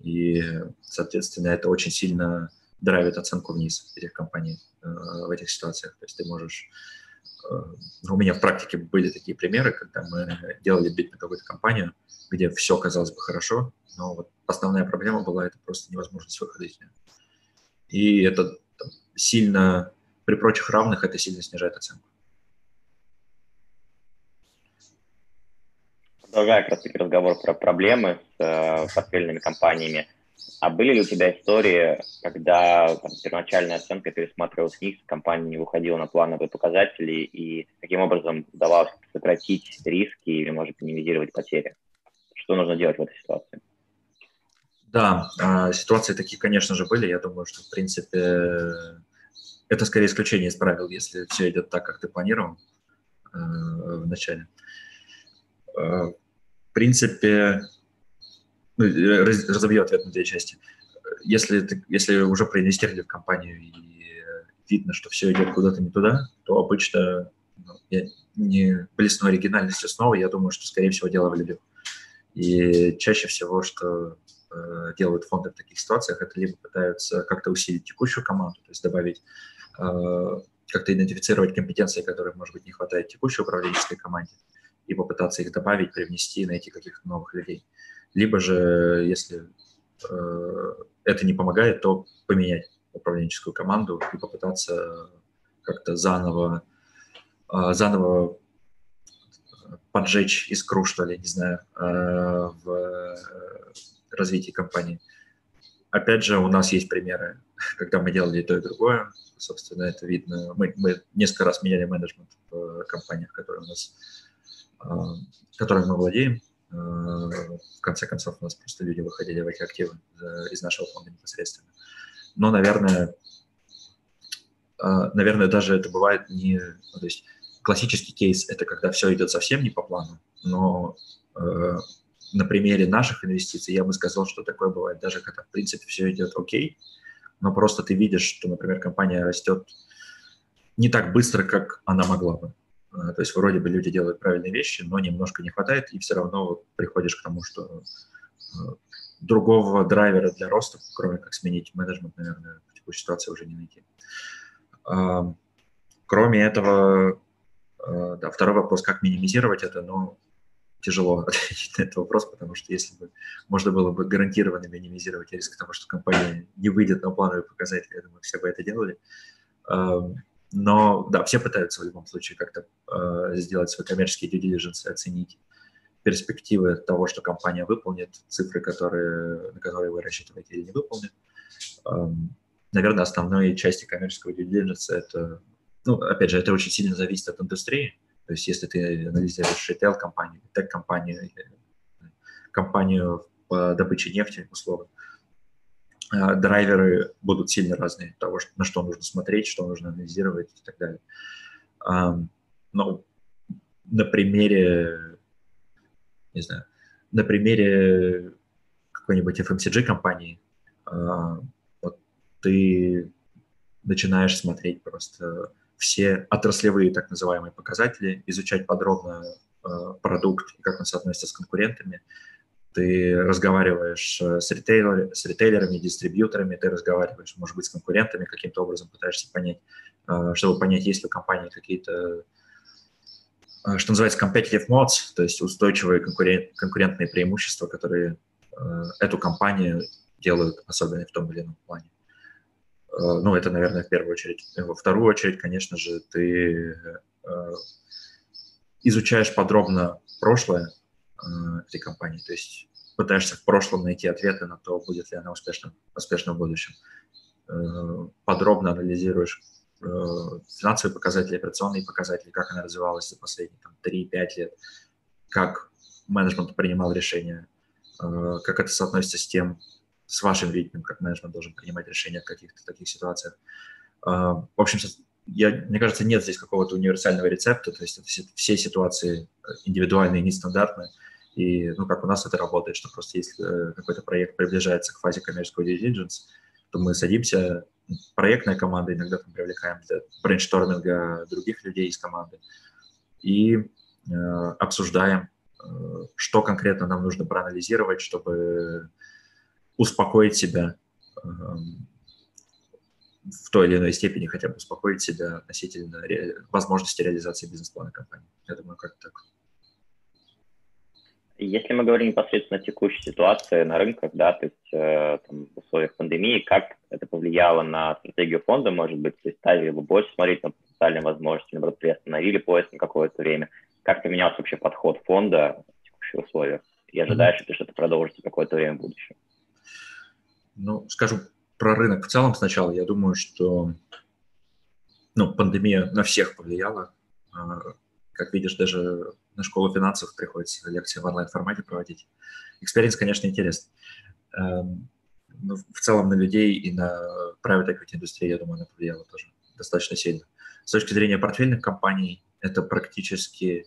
и, соответственно, это очень сильно драйвит оценку вниз этих компаний э, в этих ситуациях. То есть ты можешь... Э, у меня в практике были такие примеры, когда мы делали бит на какую-то компанию, где все казалось бы хорошо, но вот основная проблема была это просто невозможность выхода из нее. И это сильно при прочих равных это сильно снижает оценку. Продолжая как раз таки разговор про проблемы с э, портфельными компаниями, а были ли у тебя истории, когда там, первоначальная оценка пересматривалась вниз, компания не выходила на плановые показатели, и таким образом удавалось сократить риски или, может, минимизировать потери? Что нужно делать в этой ситуации? Да, а, ситуации такие, конечно же, были. Я думаю, что, в принципе, это скорее исключение из правил, если все идет так, как ты планировал э, в начале. В принципе, ну, раз, разобью ответ на две части. Если, ты, если уже проинвестировали в компанию и видно, что все идет куда-то не туда, то обычно ну, я не блесну оригинальностью снова, я думаю, что, скорее всего, дело в людях. И чаще всего, что э, делают фонды в таких ситуациях, это либо пытаются как-то усилить текущую команду, то есть добавить Э, как-то идентифицировать компетенции, которых, может быть, не хватает текущей управленческой команде, и попытаться их добавить, привнести, найти каких-то новых людей. Либо же, если э, это не помогает, то поменять управленческую команду и попытаться как-то заново, э, заново поджечь искру, что ли, не знаю, э, в развитии компании. Опять же, у нас есть примеры, когда мы делали то, и другое. Собственно, это видно. Мы, мы несколько раз меняли менеджмент в компаниях, которые у нас, которыми мы владеем. А, в конце концов, у нас просто люди выходили в эти активы из нашего фонда непосредственно. Но, наверное, наверное, даже это бывает не... То есть классический кейс – это когда все идет совсем не по плану, но на примере наших инвестиций я бы сказал, что такое бывает даже когда, в принципе, все идет окей, но просто ты видишь, что, например, компания растет не так быстро, как она могла бы. А, то есть вроде бы люди делают правильные вещи, но немножко не хватает, и все равно вот приходишь к тому, что а, другого драйвера для роста, кроме как сменить менеджмент, наверное, в текущей ситуации уже не найти. А, кроме этого, да, второй вопрос, как минимизировать это, ну, тяжело ответить на этот вопрос, потому что если бы можно было бы гарантированно минимизировать риск того, что компания не выйдет на плановые показатели, я думаю, все бы это делали. Но да, все пытаются в любом случае как-то э, сделать свой коммерческий due diligence и оценить перспективы того, что компания выполнит, цифры, которые, на которые вы рассчитываете или не выполнит. Наверное, основной части коммерческого due diligence это, ну, опять же, это очень сильно зависит от индустрии, то есть если ты анализируешь retail-компанию, тег-компанию компанию по добыче нефти, условно, драйверы будут сильно разные того, на что нужно смотреть, что нужно анализировать и так далее. Но на примере, не знаю, на примере какой-нибудь FMCG-компании а, вот ты начинаешь смотреть просто все отраслевые так называемые показатели, изучать подробно продукт и как он соотносится с конкурентами. Ты разговариваешь э, с, ритейлер, с ритейлерами, дистрибьюторами, ты разговариваешь, может быть, с конкурентами, каким-то образом пытаешься понять, э, чтобы понять, есть ли у компании какие-то э, что называется competitive mods, то есть устойчивые конкурент, конкурентные преимущества, которые эту компанию делают особенной в том или ином плане. Ну, это, наверное, в первую очередь. Во вторую очередь, конечно же, ты изучаешь подробно прошлое этой компании, то есть пытаешься в прошлом найти ответы на то, будет ли она успешна, успешна в будущем. Подробно анализируешь финансовые показатели, операционные показатели, как она развивалась за последние там, 3-5 лет, как менеджмент принимал решения, как это соотносится с тем, с вашим видением, как менеджмент должен принимать решения в каких-то таких ситуациях. В общем, я, мне кажется, нет здесь какого-то универсального рецепта, то есть это все ситуации индивидуальные, нестандартные. И, ну, как у нас это работает, что просто если э, какой-то проект приближается к фазе коммерческого diligence, то мы садимся, проектная команда, иногда там привлекаем для брейншторминга других людей из команды, и э, обсуждаем, э, что конкретно нам нужно проанализировать, чтобы успокоить себя, э, в той или иной степени хотя бы успокоить себя относительно ре... возможности реализации бизнес-плана компании. Я думаю, как так. Если мы говорим непосредственно о текущей ситуации на рынках, да, то есть э, там, в условиях пандемии, как это повлияло на стратегию фонда, может быть, то есть стали бы больше смотреть на потенциальные возможности, наоборот, приостановили поиск на какое-то время. Как поменялся вообще подход фонда в текущих условиях? И ожидаешь, mm-hmm. что это продолжится какое-то время в будущем? Ну, скажу про рынок в целом сначала. Я думаю, что ну, пандемия на всех повлияла. А, как видишь, даже на школу финансов приходится лекции в онлайн-формате проводить. Experience, конечно, интересный. Эм, но в целом на людей и на private equity индустрию, я думаю, она повлияла тоже достаточно сильно. С точки зрения портфельных компаний, это практически,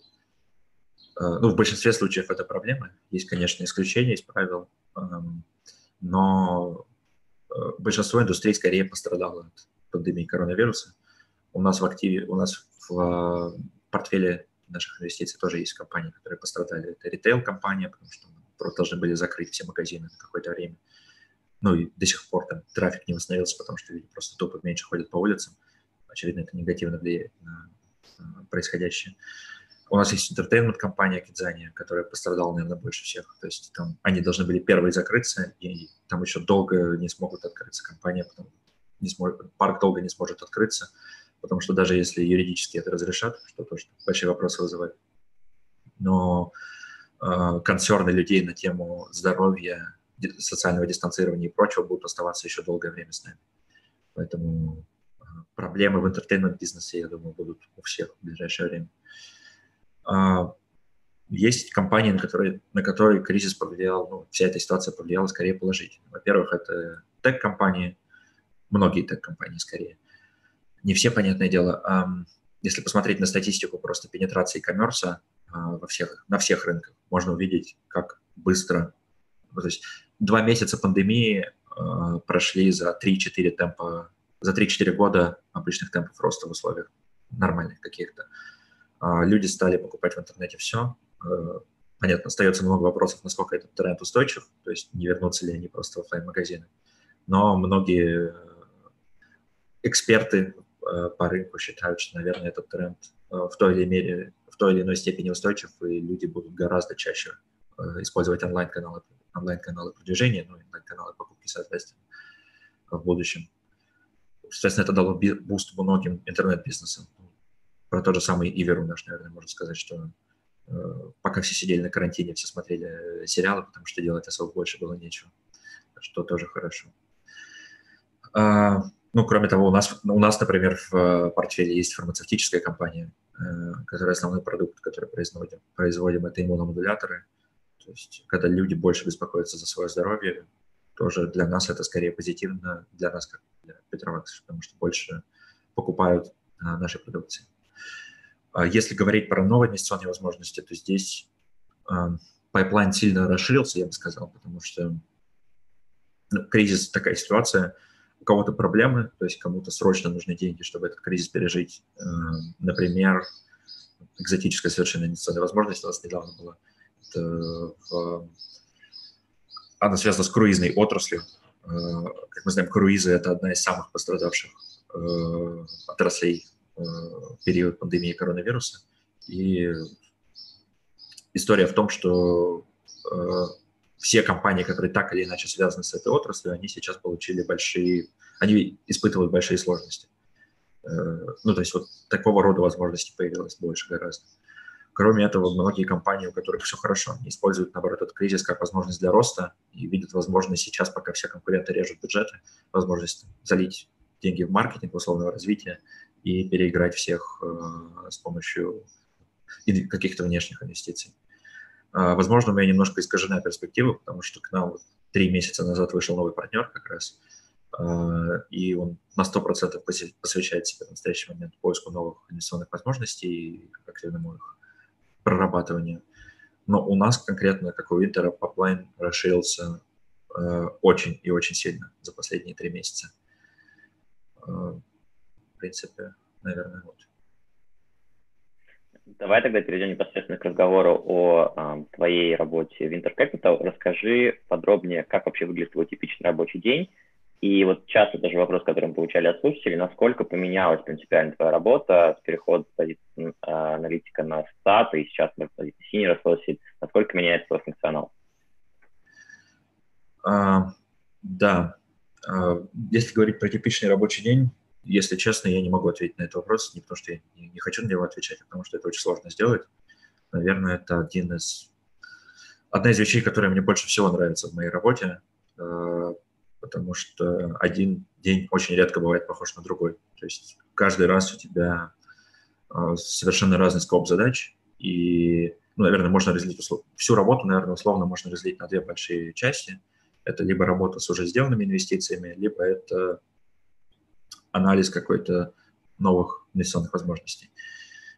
э, ну, в большинстве случаев это проблемы. Есть, конечно, исключения из правил, эм, но э, большинство индустрий скорее пострадало от пандемии коронавируса. У нас в активе, у нас в э, портфеле наших инвестиций тоже есть компании, которые пострадали. Это ритейл-компания, потому что мы должны были закрыть все магазины на какое-то время. Ну и до сих пор там трафик не восстановился, потому что люди просто тупо меньше ходят по улицам. Очевидно, это негативно влияет на, происходящее. У нас есть entertainment-компания Кидзания, которая пострадала, наверное, больше всех. То есть там они должны были первые закрыться, и там еще долго не смогут открыться компания, потом не сможет, парк долго не сможет открыться потому что даже если юридически это разрешат, что тоже большие вопросы вызывает, но э, концерны людей на тему здоровья, социального дистанцирования и прочего будут оставаться еще долгое время с нами. Поэтому э, проблемы в интертеймент-бизнесе, я думаю, будут у всех в ближайшее время. Э, есть компании, на которые, на которые кризис повлиял, ну, вся эта ситуация повлияла скорее положительно. Во-первых, это тег-компании, многие тег-компании скорее – не все, понятное дело. Если посмотреть на статистику просто пенетрации коммерса во всех, на всех рынках, можно увидеть, как быстро, то есть два месяца пандемии а, прошли за 3-4 темпа, за 3-4 года обычных темпов роста в условиях нормальных каких-то. А, люди стали покупать в интернете все. А, понятно, остается много вопросов, насколько этот тренд устойчив, то есть не вернутся ли они просто в офлайн-магазины. Но многие эксперты по рынку считают, что, наверное, этот тренд э, в той или, мере, в той или иной степени устойчив, и люди будут гораздо чаще э, использовать онлайн-каналы, онлайн-каналы продвижения, ну, онлайн-каналы покупки, соответственно, в будущем. Соответственно, это дало boost многим интернет-бизнесам. Про тот же самый ivi.ru наш, наверное, можно сказать, что пока все сидели на карантине, все смотрели сериалы, потому что делать особо больше было нечего, что тоже хорошо. Ну, кроме того, у нас, у нас, например, в э, портфеле есть фармацевтическая компания, э, которая основной продукт, который производим, производим, это иммуномодуляторы. То есть, когда люди больше беспокоятся за свое здоровье, тоже для нас это скорее позитивно, для нас, как для Петровакс, потому что больше покупают э, наши продукции. А если говорить про новые инвестиционные возможности, то здесь pipeline сильно расширился, я бы сказал, потому что ну, кризис, такая ситуация – у кого-то проблемы, то есть кому-то срочно нужны деньги, чтобы этот кризис пережить. Э, например, экзотическая совершенно инвестиционная возможность у нас недавно была. Это в... Она связана с круизной отраслью. Э, как мы знаем, круизы – это одна из самых пострадавших э, отраслей в период пандемии коронавируса. И история в том, что все компании, которые так или иначе связаны с этой отраслью, они сейчас получили большие, они испытывают большие сложности. Э, ну, то есть вот такого рода возможностей появилось больше гораздо. Кроме этого, многие компании, у которых все хорошо, используют, наоборот, этот кризис как возможность для роста и видят возможность сейчас, пока все конкуренты режут бюджеты, возможность залить деньги в маркетинг, условного развития и переиграть всех э, с помощью каких-то внешних инвестиций. А, возможно, у меня немножко искажена перспектива, потому что к нам три месяца назад вышел новый партнер как раз, и он на 100% посвящает себя в настоящий момент поиску новых инвестиционных возможностей и активному их прорабатыванию. Но у нас конкретно, как у Интера, поплайн расширился очень и очень сильно за последние три месяца. В принципе, наверное, вот. Давай тогда перейдем непосредственно к разговору о э, твоей работе в Intercapital. Расскажи подробнее, как вообще выглядит твой типичный рабочий день. И вот часто даже вопрос, который мы получали от слушателей, насколько поменялась принципиально твоя работа с перехода с позиции э, аналитика на стат и сейчас на позиции senior associate, насколько меняется твой функционал? А, да. А, если говорить про типичный рабочий день, если честно, я не могу ответить на этот вопрос, не потому что я не, хочу на него отвечать, а потому что это очень сложно сделать. Наверное, это один из, одна из вещей, которая мне больше всего нравится в моей работе, э, потому что один день очень редко бывает похож на другой. То есть каждый раз у тебя э, совершенно разный скоп задач, и, ну, наверное, можно разделить всю работу, наверное, условно можно разделить на две большие части. Это либо работа с уже сделанными инвестициями, либо это анализ какой-то новых инвестиционных возможностей.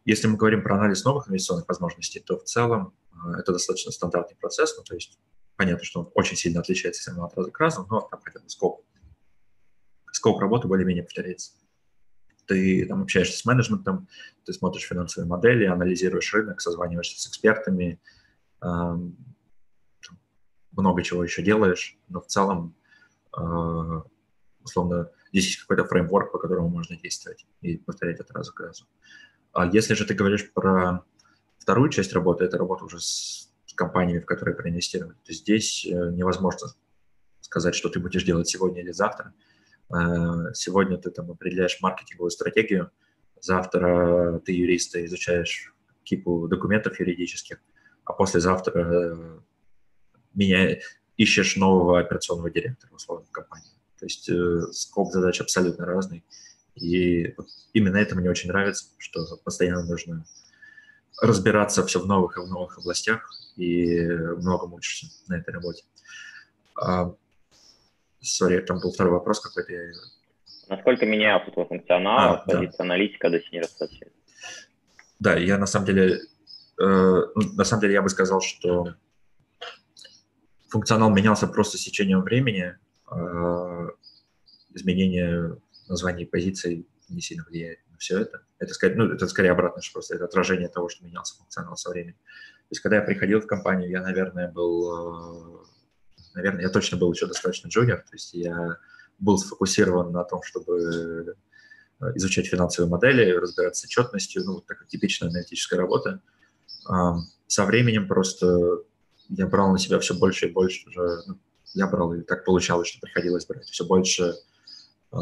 Если мы говорим про анализ новых инвестиционных возможностей, то в целом э, это достаточно стандартный процесс, ну, то есть понятно, что он очень сильно отличается от раза к разу, но там хотя бы скоп, скоп работы более-менее повторяется. Ты там общаешься с менеджментом, ты смотришь финансовые модели, анализируешь рынок, созваниваешься с экспертами, эм, много чего еще делаешь, но в целом, э, условно, Здесь есть какой-то фреймворк, по которому можно действовать и повторять от раза к разу. А если же ты говоришь про вторую часть работы, это работа уже с компаниями, в которые проинвестированы, то здесь э, невозможно сказать, что ты будешь делать сегодня или завтра. Э, сегодня ты там определяешь маркетинговую стратегию, завтра ты юрист, и изучаешь кипу документов юридических, а послезавтра э, меня ищешь нового операционного директора, условно, в компании. То есть э, скоп задач абсолютно разный. И вот именно это мне очень нравится, что постоянно нужно разбираться все в новых и в новых областях и многому учишься на этой работе. Сори, там был второй вопрос какой-то. Насколько менялся твой функционал а, с позиции да. аналитика до senior associate? Да, я на самом деле, э, ну, на самом деле я бы сказал, что функционал менялся просто с течением времени. А, изменение названий позиций не сильно влияет на все это. Это, скорее, ну, это скорее обратно, что просто это отражение того, что менялся функционал со временем. То есть, когда я приходил в компанию, я, наверное, был, э, наверное, я точно был еще достаточно джуниор, то есть я был сфокусирован на том, чтобы э, изучать финансовые модели, разбираться с отчетностью, ну, такая типичная аналитическая работа. Со временем просто я брал на себя все больше и больше ну, я брал, и так получалось, что приходилось брать все больше э,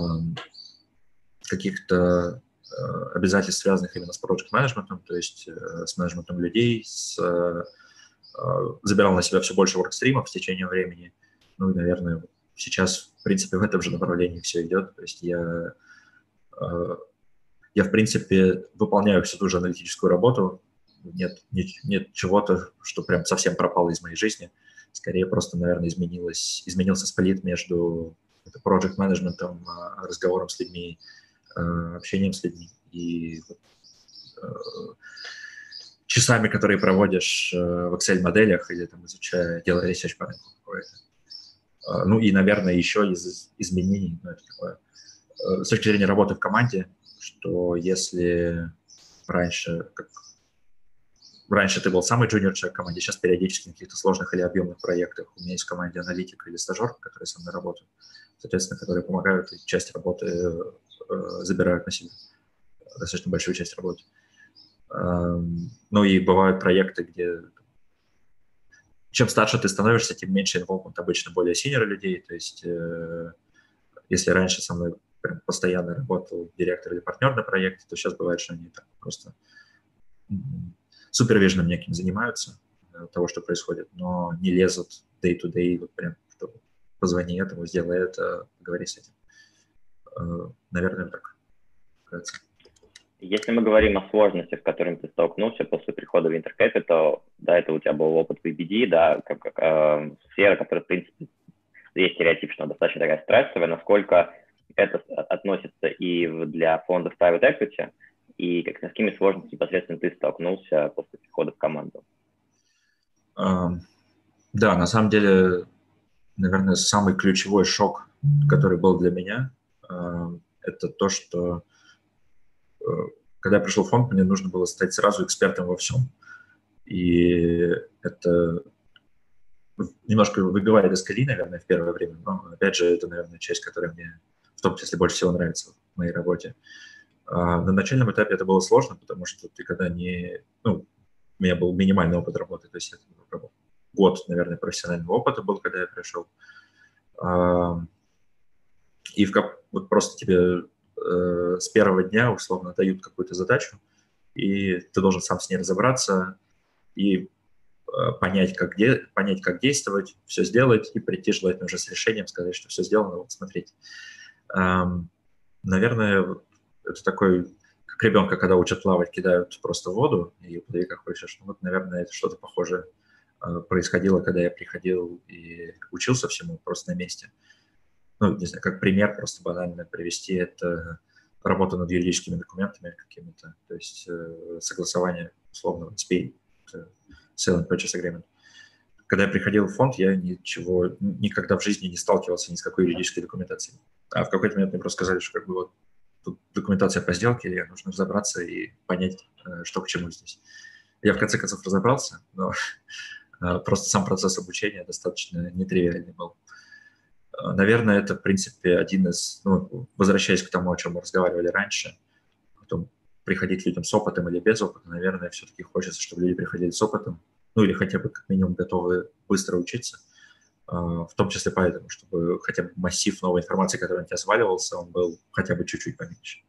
каких-то э, обязательств, связанных именно с project менеджментом, то есть э, с менеджментом людей, с, э, забирал на себя все больше воркстримов в течение времени. Ну и, наверное, сейчас, в принципе, в этом же направлении все идет. То есть я, э, я в принципе, выполняю всю ту же аналитическую работу. Нет, нет, нет чего-то, что прям совсем пропало из моей жизни. Э, Скорее просто, наверное, изменилось, изменился сплит между project менеджментом, а, разговором с людьми, а, общением с людьми и а, часами, которые проводишь в Excel-моделях или там изучая, делая research по рынку какой-то. Ну и, наверное, еще из изменений, ну, это такое, с точки зрения работы в команде, что если раньше, как раньше ты был самый джуниор человек в команде, сейчас периодически на каких-то сложных или объемных проектах. У меня есть в команде аналитик или стажер, которые со мной работают, соответственно, которые помогают и часть работы э, забирают на себя, достаточно большую часть работы. Эм, ну и бывают проекты, где чем старше ты становишься, тем меньше involvement обычно более синер людей, то есть э, если раньше со мной прям постоянно работал директор или партнер на проекте, то сейчас бывает, что они так просто супервиженом неким занимаются э, того, что происходит, но не лезут day-to-day, вот прям, что позвони этому, сделай это, поговори с этим. Э, наверное, так. Кажется. Если мы говорим о сложностях, с которыми ты столкнулся после прихода в Intercapital, да, это у тебя был опыт в EBD, да, как, как э, сфера, которая, в принципе, есть стереотип, что она достаточно такая стрессовая, насколько это относится и для фондов private equity, и как, с какими сложностями непосредственно ты столкнулся после прихода в команду? Да, на самом деле, наверное, самый ключевой шок, который был для меня, это то, что э, когда я пришел в фонд, мне нужно было стать сразу экспертом во всем. И это немножко выбивает из колеи, наверное, в первое время, но, опять же, это, наверное, часть, которая мне в том числе больше всего нравится в моей работе. А на начальном этапе это было сложно, потому что ты когда не... Ну, у меня был минимальный опыт работы, то есть это год, наверное, профессионального опыта был, когда я пришел. И в, вот просто тебе э, с первого дня условно дают какую-то задачу, и ты должен сам с ней разобраться и э, понять, как, де, понять, как действовать, все сделать и прийти желательно уже с решением, сказать, что все сделано, вот смотреть. Эм, наверное, это такой, как ребенка, когда учат плавать, кидают просто в воду, и плыви как хочешь. Ну, вот, наверное, это что-то похожее э, происходило, когда я приходил и учился всему просто на месте. Ну, не знаю, как пример просто банально привести, это работа над юридическими документами какими-то, то есть э, согласование условно SPA, Sale and Purchase Agreement. Когда я приходил в фонд, я ничего, никогда в жизни не сталкивался ни с какой юридической документацией. А в какой-то момент мне просто сказали, что как бы вот тут документация по сделке, и нужно разобраться и понять, э, что к чему здесь. Я в конце концов разобрался, но э, просто сам процесс обучения достаточно нетривиальный был. Э, наверное, это, в принципе, один из, ну, возвращаясь к тому, о чем мы разговаривали раньше, потом приходить людям с опытом или без опыта, наверное, все-таки хочется, чтобы люди приходили с опытом, ну или хотя бы как минимум готовы быстро учиться, в том числе поэтому, чтобы хотя бы массив новой информации, который на тебя сваливался, он был хотя бы чуть-чуть поменьше.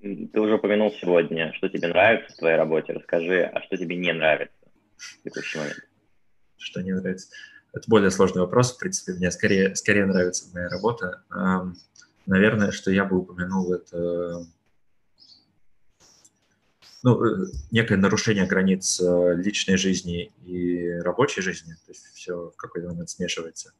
Ты уже упомянул сегодня, что тебе нравится в твоей работе. Расскажи, а что тебе не нравится в текущий момент? что не нравится. Это более сложный вопрос, в принципе, мне скорее, скорее нравится моя работа. Наверное, что я бы упомянул, это ну, э, некое нарушение границ э, личной жизни и рабочей жизни, то есть все в какой-то момент смешивается.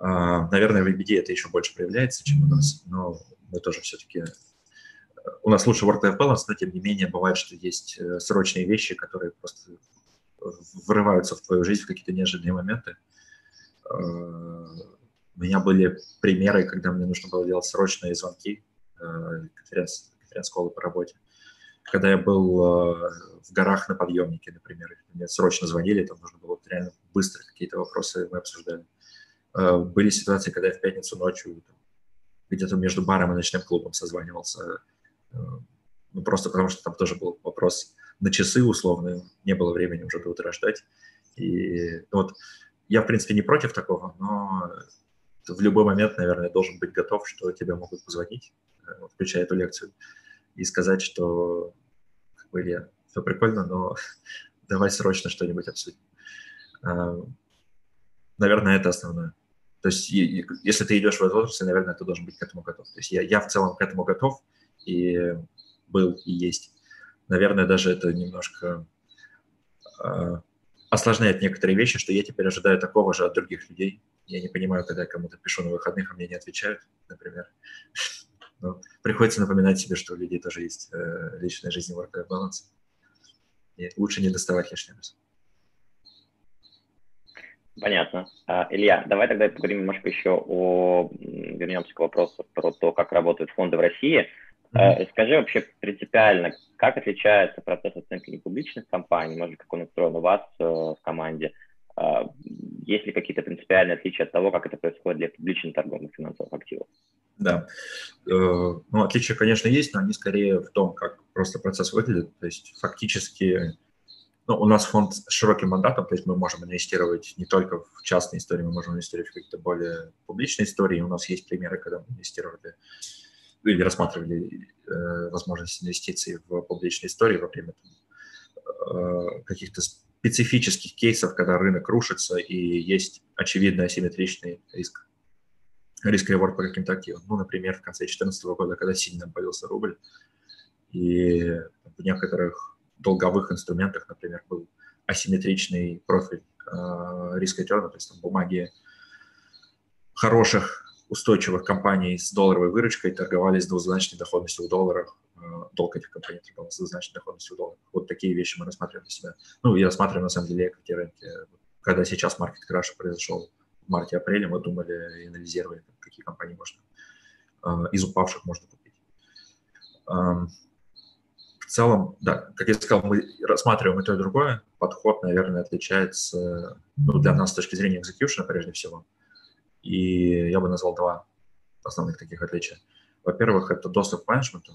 Наверное, в EBD это еще больше проявляется, чем у нас, но мы тоже все-таки... Э, у нас лучше work-life balance, но тем не менее бывает, что есть срочные вещи, которые просто врываются в твою жизнь в какие-то неожиданные моменты. Э, у меня были примеры, когда мне нужно было делать срочные звонки, конференц, конференц-колы по работе. Когда я был э, в горах на подъемнике, например, мне срочно звонили, там нужно было реально быстро какие-то вопросы мы обсуждали. Были ситуации, когда я в пятницу ночью где-то между баром и ночным клубом созванивался, ну, просто потому что там тоже был вопрос на часы условно, не было времени уже до утра ждать. И ну, вот я, в принципе, не против такого, но в любой момент, наверное, должен быть готов, что тебе могут позвонить, э, включая эту лекцию, и сказать, что как бы, Илья, все прикольно, но давай срочно что-нибудь обсудим. А, наверное, это основное. То есть, если ты идешь в отрасль, наверное, ты должен быть к этому готов. То есть я, я в целом к этому готов и был и есть наверное, даже это немножко э, осложняет некоторые вещи, что я теперь ожидаю такого же от других людей. Я не понимаю, когда я кому-то пишу на выходных, а мне не отвечают, например. Но приходится напоминать себе, что у людей тоже есть э, личная жизнь и work баланс. И лучше не доставать лишний раз. Понятно. А, Илья, давай тогда поговорим немножко еще о... Вернемся к вопросу про то, как работают фонды в России. Mm-hmm. Скажи вообще принципиально, как отличается процесс оценки непубличных компаний, может, как он устроен у вас э, в команде? Э, есть ли какие-то принципиальные отличия от того, как это происходит для публичных торговых финансовых активов? Да. Ну, отличия, конечно, есть, но они скорее в том, как просто процесс выглядит. То есть фактически ну, у нас фонд с широким мандатом, то есть мы можем инвестировать не только в частные истории, мы можем инвестировать в какие-то более публичные истории. У нас есть примеры, когда мы инвестировали или рассматривали э, возможность инвестиций в публичные истории во время э, каких-то специфических кейсов, когда рынок рушится и есть очевидно асимметричный риск риск реворд по каким-то активам. Ну, например, в конце 2014 года, когда сильно появился рубль, и в некоторых долговых инструментах, например, был асимметричный профиль э, риск return, то есть там бумаги хороших устойчивых компаний с долларовой выручкой торговали с двузначной доходностью в долларах. Долг этих компаний двузначной доходностью в долларах. Вот такие вещи мы рассматриваем для себя. Ну, я рассматриваю, на самом деле, эти рынки. Когда сейчас маркет краш произошел в марте-апреле, мы думали и анализировали, какие компании можно из упавших можно купить. В целом, да, как я сказал, мы рассматриваем и то, и другое. Подход, наверное, отличается ну, для нас с точки зрения execution, прежде всего. И я бы назвал два основных таких отличия. Во-первых, это доступ к менеджменту,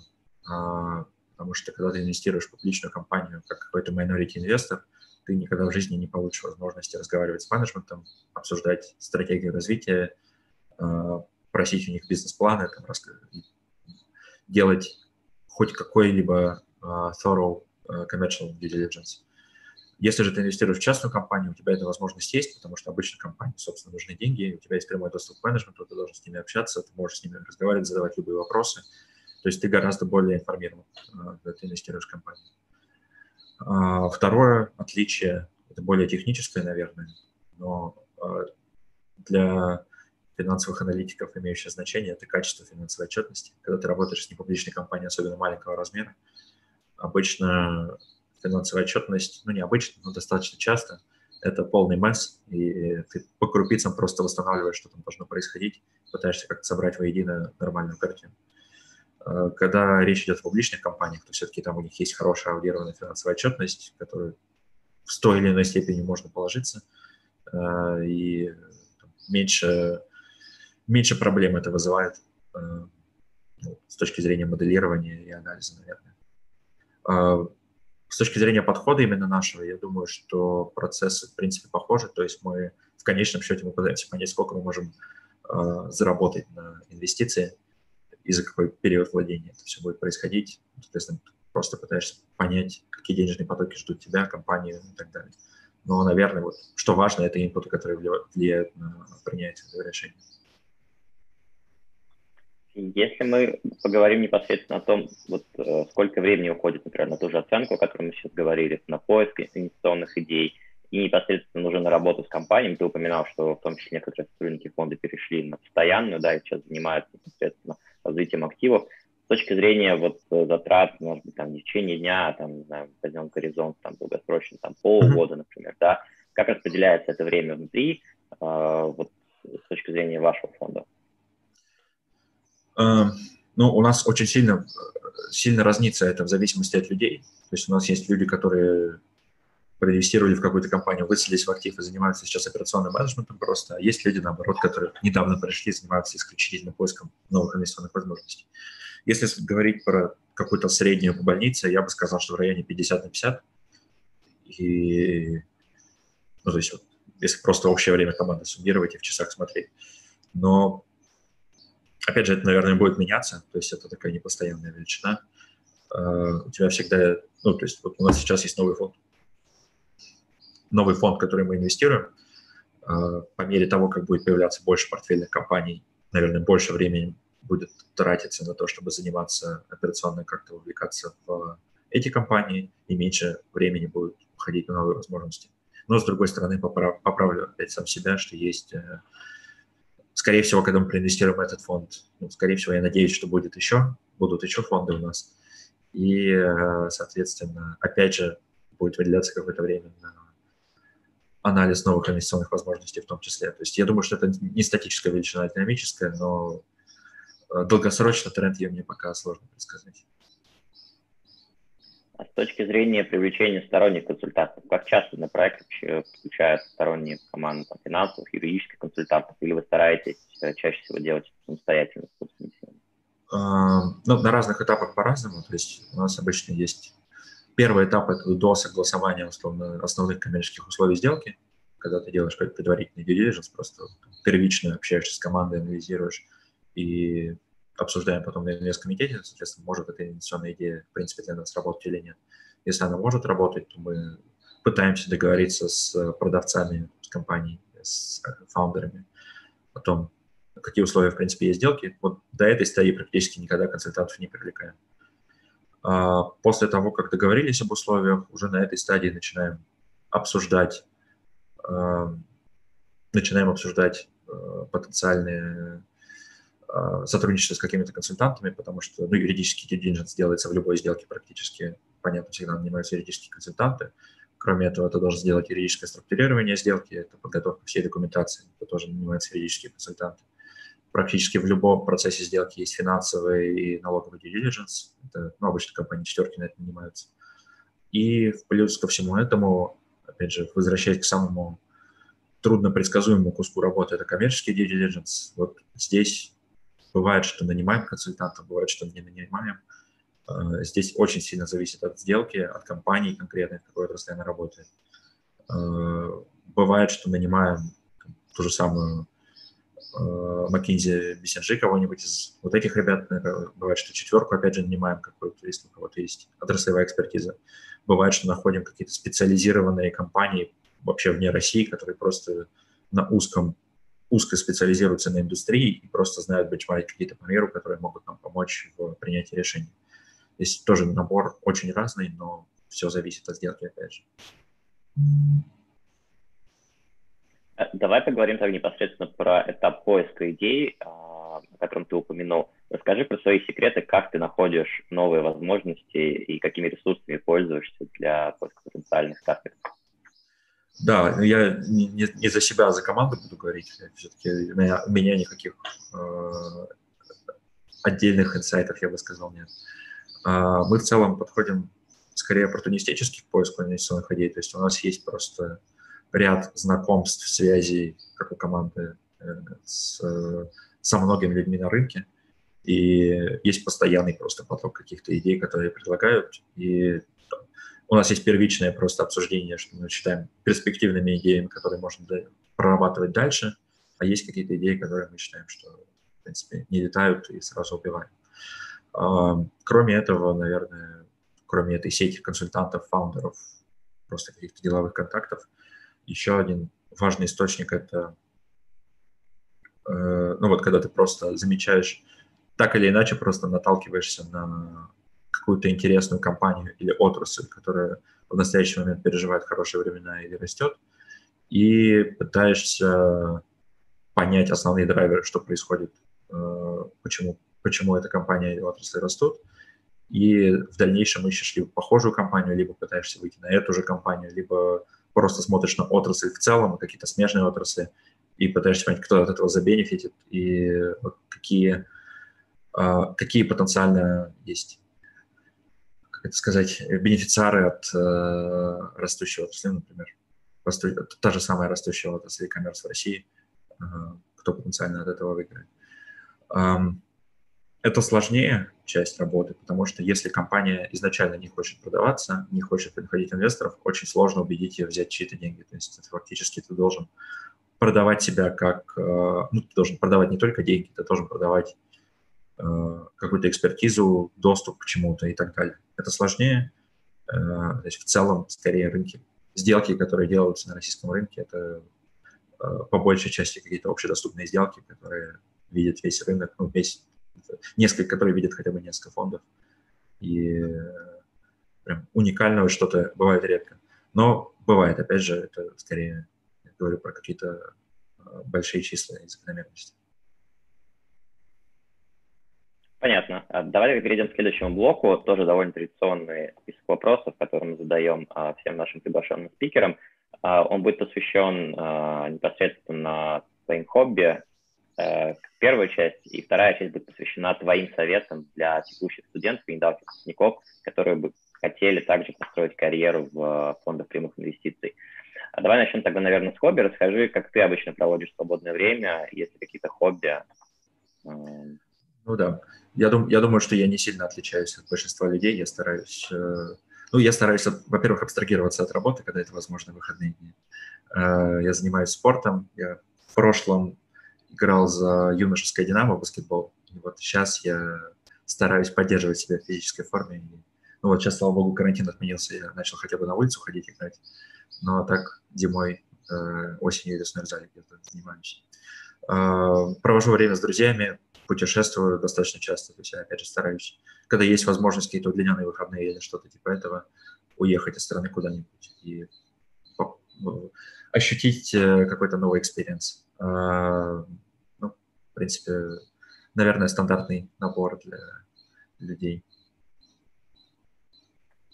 потому что когда ты инвестируешь в публичную компанию как какой-то minority инвестор, ты никогда в жизни не получишь возможности разговаривать с менеджментом, обсуждать стратегию развития, а, просить у них бизнес-планы, там, делать хоть какой-либо uh, thorough commercial due diligence. Если же ты инвестируешь в частную компанию, у тебя эта возможность есть, потому что обычно компании, собственно, нужны деньги, у тебя есть прямой доступ к менеджменту, ты должен с ними общаться, ты можешь с ними разговаривать, задавать любые вопросы. То есть ты гораздо более информирован, а, когда ты инвестируешь в компанию. А, второе отличие, это более техническое, наверное, но а, для финансовых аналитиков имеющее значение – это качество финансовой отчетности. Когда ты работаешь с непубличной компанией, особенно маленького размера, обычно финансовая отчетность, ну, не обычно, но достаточно часто, это полный месс, и ты по крупицам просто восстанавливаешь, что там должно происходить, пытаешься как-то собрать воедино нормальную картину. А, когда речь идет о публичных компаниях, то все-таки там у них есть хорошая аудированная финансовая отчетность, которую в той или иной степени можно положиться, а, и меньше, меньше проблем это вызывает а, ну, с точки зрения моделирования и анализа, наверное. С точки зрения подхода именно нашего, я думаю, что процессы, в принципе, похожи. То есть мы в конечном счете мы пытаемся понять, сколько мы можем э, заработать на инвестиции и за какой период владения это все будет происходить. Соответственно, просто пытаешься понять, какие денежные потоки ждут тебя, компанию и так далее. Но, наверное, вот, что важно, это инпуты, которые влияют на принятие этого решения. Если мы поговорим непосредственно о том, вот э, сколько времени уходит, например, на ту же оценку, о которой мы сейчас говорили, на поиск инвестиционных идей, и непосредственно уже на работу с компаниями, ты упоминал, что в том числе некоторые сотрудники фонда перешли на постоянную, да, и сейчас занимаются непосредственно развитием активов. С точки зрения вот э, затрат, может быть, там, не в течение дня, там, не знаю, возьмем горизонт, там, долгосрочный, там, полгода, например, да, как распределяется это время внутри, э, вот, с точки зрения вашего фонда? Эм, ну, у нас очень сильно, сильно разнится это в зависимости от людей. То есть у нас есть люди, которые проинвестировали в какую-то компанию, выселились в актив и занимаются сейчас операционным менеджментом просто. А есть люди, наоборот, которые недавно пришли, занимаются исключительно поиском новых инвестиционных возможностей. Если говорить про какую-то среднюю по больнице, я бы сказал, что в районе 50 на 50. И, ну, то есть, вот, если просто общее время команды суммировать и в часах смотреть. Но Опять же, это, наверное, будет меняться, то есть это такая непостоянная величина. Uh, у тебя всегда, ну, то есть вот у нас сейчас есть новый фонд, новый фонд, который мы инвестируем. Uh, по мере того, как будет появляться больше портфельных компаний, наверное, больше времени будет тратиться на то, чтобы заниматься операционно, как-то увлекаться в эти компании, и меньше времени будет уходить на новые возможности. Но, с другой стороны, поправ, поправлю опять сам себя, что есть uh, скорее всего, когда мы проинвестируем в этот фонд, ну, скорее всего, я надеюсь, что будет еще, будут еще фонды у нас. И, э, соответственно, опять же, будет выделяться какое-то время на анализ новых инвестиционных возможностей в том числе. То есть я думаю, что это не статическая величина, а динамическая, но э, долгосрочно тренд ее мне пока сложно предсказать. А с точки зрения привлечения сторонних консультантов, как часто на проект вообще включают сторонние команды финансовых, юридических консультантов, или вы стараетесь э, чаще всего делать самостоятельно силами? Ну, на разных этапах по-разному. То есть у нас обычно есть первый этап – это до согласования условно, основных коммерческих условий сделки, когда ты делаешь какой-то предварительный due diligence, просто первично общаешься с командой, анализируешь и обсуждаем потом на инвесткомитете, соответственно, может эта инвестиционная идея, в принципе, для нас работать или нет. Если она может работать, то мы пытаемся договориться с продавцами, с компанией, с фаундерами о том, какие условия, в принципе, есть сделки. Вот до этой стадии практически никогда консультантов не привлекаем. А после того, как договорились об условиях, уже на этой стадии начинаем обсуждать начинаем обсуждать потенциальные сотрудничество с какими-то консультантами, потому что ну, юридический diligence делается в любой сделке практически. Понятно, всегда нанимаются юридические консультанты. Кроме этого, ты должен сделать юридическое структурирование сделки, это подготовка всей документации, это тоже нанимаются юридические консультанты. Практически в любом процессе сделки есть финансовый и налоговый due diligence. Это, ну, обычно компании четверки на это нанимаются. И плюс ко всему этому, опять же, возвращаясь к самому трудно предсказуемому куску работы, это коммерческий due diligence. Вот здесь Бывает, что нанимаем консультанта, бывает, что не нанимаем. Э, здесь очень сильно зависит от сделки, от компании конкретной, в какой отрасли она работает. Э, бывает, что нанимаем ту же самую McKinsey, BCG, кого-нибудь из вот этих ребят. Бывает, что четверку, опять же, нанимаем какую-то, если у кого-то есть отраслевая экспертиза. Бывает, что находим какие-то специализированные компании вообще вне России, которые просто на узком узко специализируются на индустрии и просто знают бенчмарить какие-то по миру, которые могут нам помочь в принятии решений. Здесь тоже набор очень разный, но все зависит от сделки, опять же. Э, давай поговорим так непосредственно про этап поиска идей, а, о котором ты упомянул. Расскажи про свои секреты, как ты находишь новые возможности и какими ресурсами пользуешься для поиска потенциальных стартапов. Да, я не, не, за себя, а за команду буду говорить. Все-таки у меня, у меня никаких э, отдельных инсайтов, я бы сказал, нет. А мы в целом подходим скорее оппортунистически к поиску инвестиционных идей. То есть у нас есть просто ряд знакомств, связей, как у команды, э, с, со многими людьми на рынке. И есть постоянный просто поток каких-то идей, которые предлагают. И у нас есть первичное просто обсуждение, что мы считаем перспективными идеями, которые можно прорабатывать дальше, а есть какие-то идеи, которые мы считаем, что, в принципе, не летают и сразу убиваем. А, кроме этого, наверное, кроме этой сети консультантов, фаундеров, просто каких-то деловых контактов, еще один важный источник – это, э, ну вот, когда ты просто замечаешь, так или иначе просто наталкиваешься на какую-то интересную компанию или отрасль, которая в настоящий момент переживает хорошие времена или растет, и пытаешься понять основные драйверы, что происходит, э, почему, почему эта компания или отрасль растут, и в дальнейшем ищешь либо похожую компанию, либо пытаешься выйти на эту же компанию, либо просто смотришь на отрасль в целом, какие-то смежные отрасли, и пытаешься понять, кто от этого забенефитит, и какие, а, какие потенциально есть как это сказать, бенефициары от э, растущего отрасли, например, та же самая растущая отрасль e-commerce в России, э, кто потенциально от этого выиграет. Это сложнее часть работы, потому что если компания изначально не хочет продаваться, не хочет приходить инвесторов, очень сложно убедить ее взять чьи-то деньги. То есть фактически ты должен продавать себя как... Э, ну, ты должен продавать не только деньги, ты должен продавать Э, какую-то экспертизу, доступ к чему-то и так далее. Это сложнее. Э, то есть в целом, скорее, рынки, сделки, которые делаются на российском рынке, это по большей части какие-то общедоступные сделки, которые видят весь рынок, ну, весь, несколько, которые видят хотя бы несколько фондов. И прям уникального что-то бывает редко. Но бывает, опять же, это скорее, я говорю про какие-то большие числа и закономерности. Понятно. А, давай перейдем к следующему блоку. Тоже довольно традиционный список вопросов, которые мы задаем а, всем нашим приглашенным спикерам. А, он будет посвящен непосредственно твоим хобби, э, первая часть, и вторая часть будет посвящена твоим советам для текущих студентов и недавних выпускников, которые бы хотели также построить карьеру в фондах прямых инвестиций. Давай начнем тогда, наверное, с хобби. Расскажи, как ты обычно проводишь свободное время, есть ли какие-то хобби, ну да. Я, дум, я думаю, что я не сильно отличаюсь от большинства людей. Я стараюсь... Э, ну, я стараюсь, во-первых, абстрагироваться от работы, когда это возможно, выходные дни. Э, я занимаюсь спортом. Я в прошлом играл за юношеское «Динамо» в баскетбол. И вот сейчас я стараюсь поддерживать себя в физической форме. Ну вот сейчас, слава богу, карантин отменился, я начал хотя бы на улицу ходить играть. Но так зимой, э, осенью и весной в зале где-то занимаюсь. Э, провожу время с друзьями, путешествую достаточно часто, то есть я, опять же, стараюсь, когда есть возможность какие-то удлиненные выходные или что-то типа этого, уехать из страны куда-нибудь и ощутить какой-то новый experience. Ну, в принципе, наверное, стандартный набор для людей.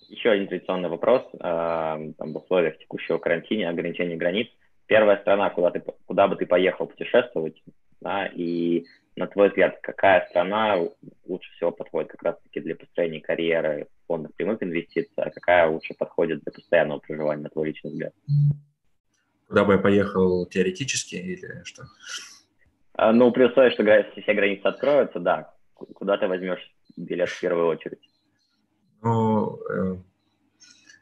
Еще один традиционный вопрос. Там, в условиях текущего карантина, ограничения границ. Первая страна, куда, ты, куда бы ты поехал путешествовать, да, и на твой взгляд, какая страна лучше всего подходит как раз-таки для построения карьеры в фондах прямых инвестиций, а какая лучше подходит для постоянного проживания, на твой личный взгляд? Куда бы я поехал теоретически или что? А, ну, при условии, что все границы откроются, да. Куда ты возьмешь билет в первую очередь? Ну, э,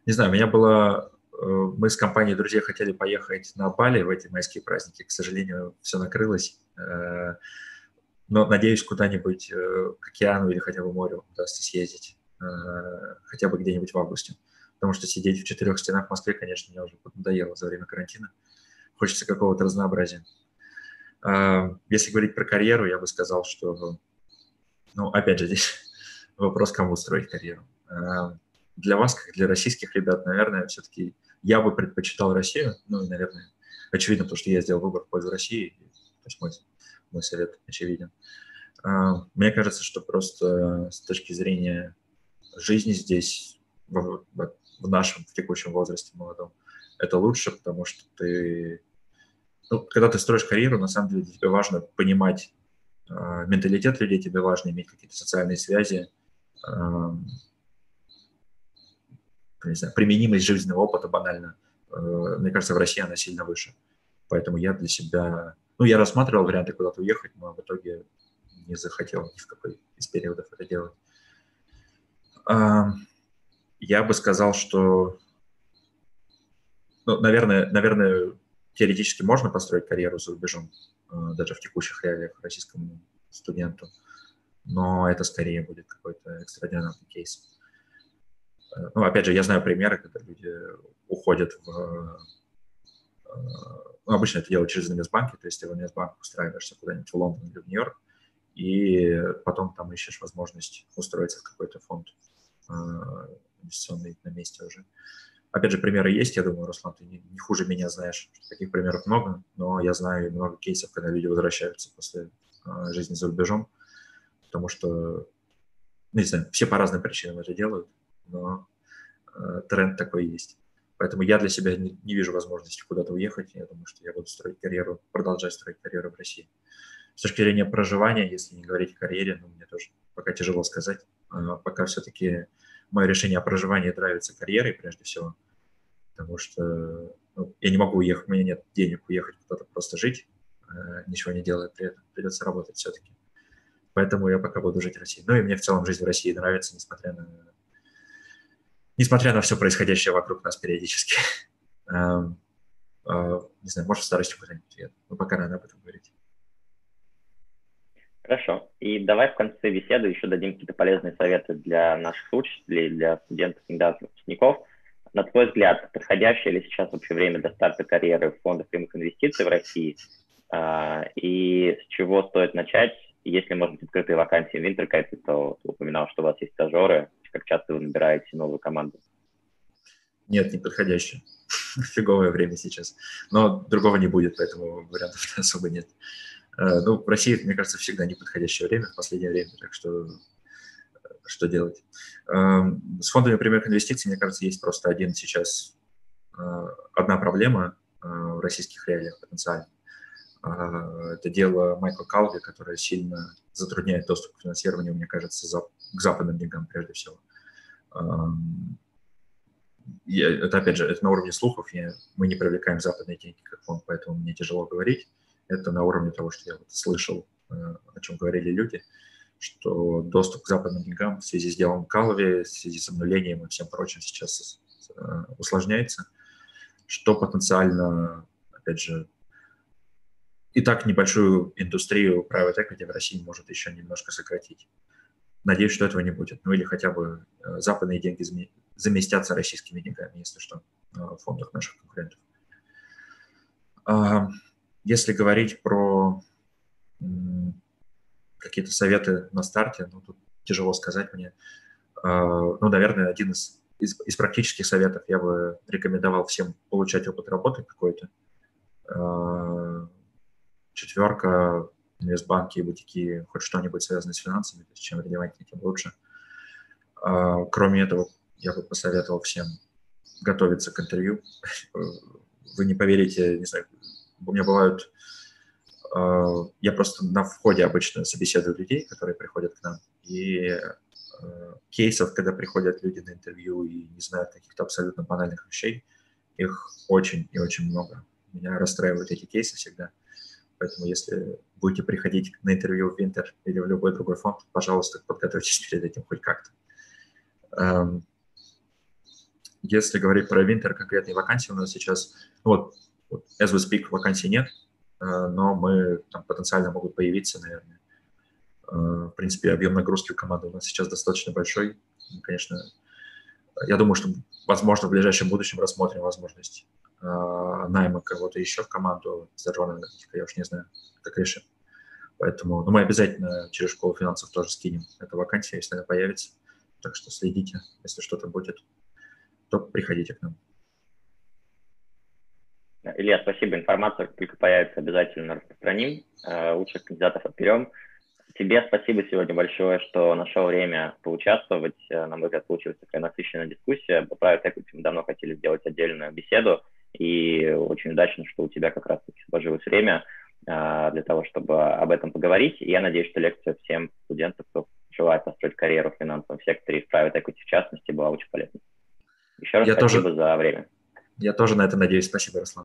не знаю, у меня было... Э, мы с компанией друзей хотели поехать на Бали в эти майские праздники. К сожалению, все накрылось. Э, но надеюсь, куда-нибудь э, к океану или хотя бы морю удастся съездить, э, хотя бы где-нибудь в августе. Потому что сидеть в четырех стенах в Москве, конечно, мне уже надоело за время карантина. Хочется какого-то разнообразия. Э, если говорить про карьеру, я бы сказал, что, ну, опять же, здесь вопрос, кому строить карьеру. Для вас, как для российских ребят, наверное, все-таки я бы предпочитал Россию, ну, наверное, очевидно, потому что я сделал выбор в пользу России, то есть мой мой совет очевиден. А, мне кажется, что просто с точки зрения жизни здесь, в, в нашем, в текущем возрасте молодом, это лучше, потому что ты, ну, когда ты строишь карьеру, на самом деле тебе важно понимать э, менталитет людей, тебе важно иметь какие-то социальные связи, э, не знаю, применимость жизненного опыта банально. Э, мне кажется, в России она сильно выше. Поэтому я для себя ну, я рассматривал варианты куда-то уехать, но в итоге не захотел ни в какой из периодов это делать. Я бы сказал, что, ну, наверное, наверное, теоретически можно построить карьеру за рубежом, а, даже в текущих реалиях российскому студенту, но это скорее будет какой-то экстраординарный кейс. Э, ну, опять же, я знаю примеры, когда люди уходят в а, ну, обычно это делают через инвестбанки, то есть ты в инвестбанк устраиваешься куда-нибудь в Лондон или в Нью-Йорк, и потом там ищешь возможность устроиться в какой-то фонд э, инвестиционный на месте уже. Опять же, примеры есть, я думаю, Руслан, ты не, не хуже меня знаешь, таких примеров много, но я знаю много кейсов, когда люди возвращаются после э, жизни за рубежом, потому что, ну, не знаю, все по разным причинам это делают, но э, тренд такой есть. Поэтому я для себя не, не вижу возможности куда-то уехать. Я думаю, что я буду строить карьеру, продолжать строить карьеру в России. С точки зрения проживания, если не говорить о карьере, ну, мне тоже пока тяжело сказать. А пока все-таки мое решение о проживании нравится карьерой прежде всего, потому что ну, я не могу уехать, у меня нет денег уехать куда-то просто жить, э, ничего не делая при этом. Придется работать все-таки. Поэтому я пока буду жить в России. Ну и мне в целом жизнь в России нравится, несмотря на несмотря на все происходящее вокруг нас периодически. Эм, э, не знаю, может, в старости куда-нибудь ответ, но пока рано об этом говорить. Хорошо. И давай в конце беседы еще дадим какие-то полезные советы для наших слушателей, для студентов, кандидатов, выпускников. На твой взгляд, подходящее ли сейчас вообще время для старта карьеры в фондах прямых инвестиций в России? Э, и с чего стоит начать? Если, может быть, открытые вакансии в Интеркайпе, то упоминал, что у вас есть стажеры как часто вы набираете новую команду? Нет, не подходящее. Фиговое время сейчас. Но другого не будет, поэтому вариантов особо нет. Э, ну, в России, мне кажется, всегда неподходящее время в последнее время, так что э, что делать? Эм, с фондами прямых инвестиций, мне кажется, есть просто один сейчас, э, одна проблема в российских реалиях потенциально. Это дело Майкла Калви, которое сильно затрудняет доступ к финансированию, мне кажется, за, к западным деньгам прежде всего. Я, это, опять же, это на уровне слухов, я, мы не привлекаем западные деньги как фонд, поэтому мне тяжело говорить. Это на уровне того, что я вот слышал, э, о чем говорили люди, что доступ к западным деньгам в связи с делом Калви, в связи с обнулением и всем прочим сейчас э, усложняется, что потенциально, опять же, и так небольшую индустрию private equity в России может еще немножко сократить. Надеюсь, что этого не будет. Ну или хотя бы э, западные деньги заместятся российскими деньгами, если что, э, в фондах наших конкурентов. А, если говорить про какие-то советы на старте, ну тут тяжело сказать мне. А, ну, наверное, один из из, из практических советов я бы рекомендовал всем получать опыт работы какой-то. Э, четверка, инвестбанки, бутики, хоть что-нибудь связанное с финансами, то есть чем релевантнее, тем лучше. Э, кроме этого, я бы посоветовал всем готовиться к интервью. Вы не поверите, не знаю, у меня бывают... Я просто на входе обычно собеседую людей, которые приходят к нам, и Э, кейсов, когда приходят люди на интервью и не знают каких-то абсолютно банальных вещей, их очень и очень много. Меня расстраивают эти кейсы всегда. Поэтому если будете приходить на интервью в Винтер или в любой другой фонд, пожалуйста, подготовьтесь перед этим хоть как-то. Эм, если говорить про Винтер, конкретные вакансии у нас сейчас, вот, as we speak, вакансий нет, э, но мы там потенциально могут появиться, наверное, Э, в принципе, объем нагрузки у команды у нас сейчас достаточно большой. Конечно, я думаю, что, возможно, в ближайшем будущем рассмотрим возможность найма кого-то еще в команду с аналитика, я уж не знаю, как решим. Поэтому ну, мы обязательно через школу финансов тоже скинем эту вакансию, если она появится. Так что следите, если что-то будет, то приходите к нам. Илья, спасибо. Информацию, как только появится, обязательно распространим. Э, лучших кандидатов отберем. Тебе спасибо сегодня большое, что нашел время поучаствовать. Э, на мой взгляд, получилась такая насыщенная дискуссия. По Equity мы давно хотели сделать отдельную беседу, и очень удачно, что у тебя как раз-таки сложилось время э, для того, чтобы об этом поговорить. И я надеюсь, что лекция всем студентам, кто желает построить карьеру в финансовом секторе и в Private Equity в частности, была очень полезна. Еще раз я спасибо тоже, за время. Я тоже на это надеюсь. Спасибо, Руслан.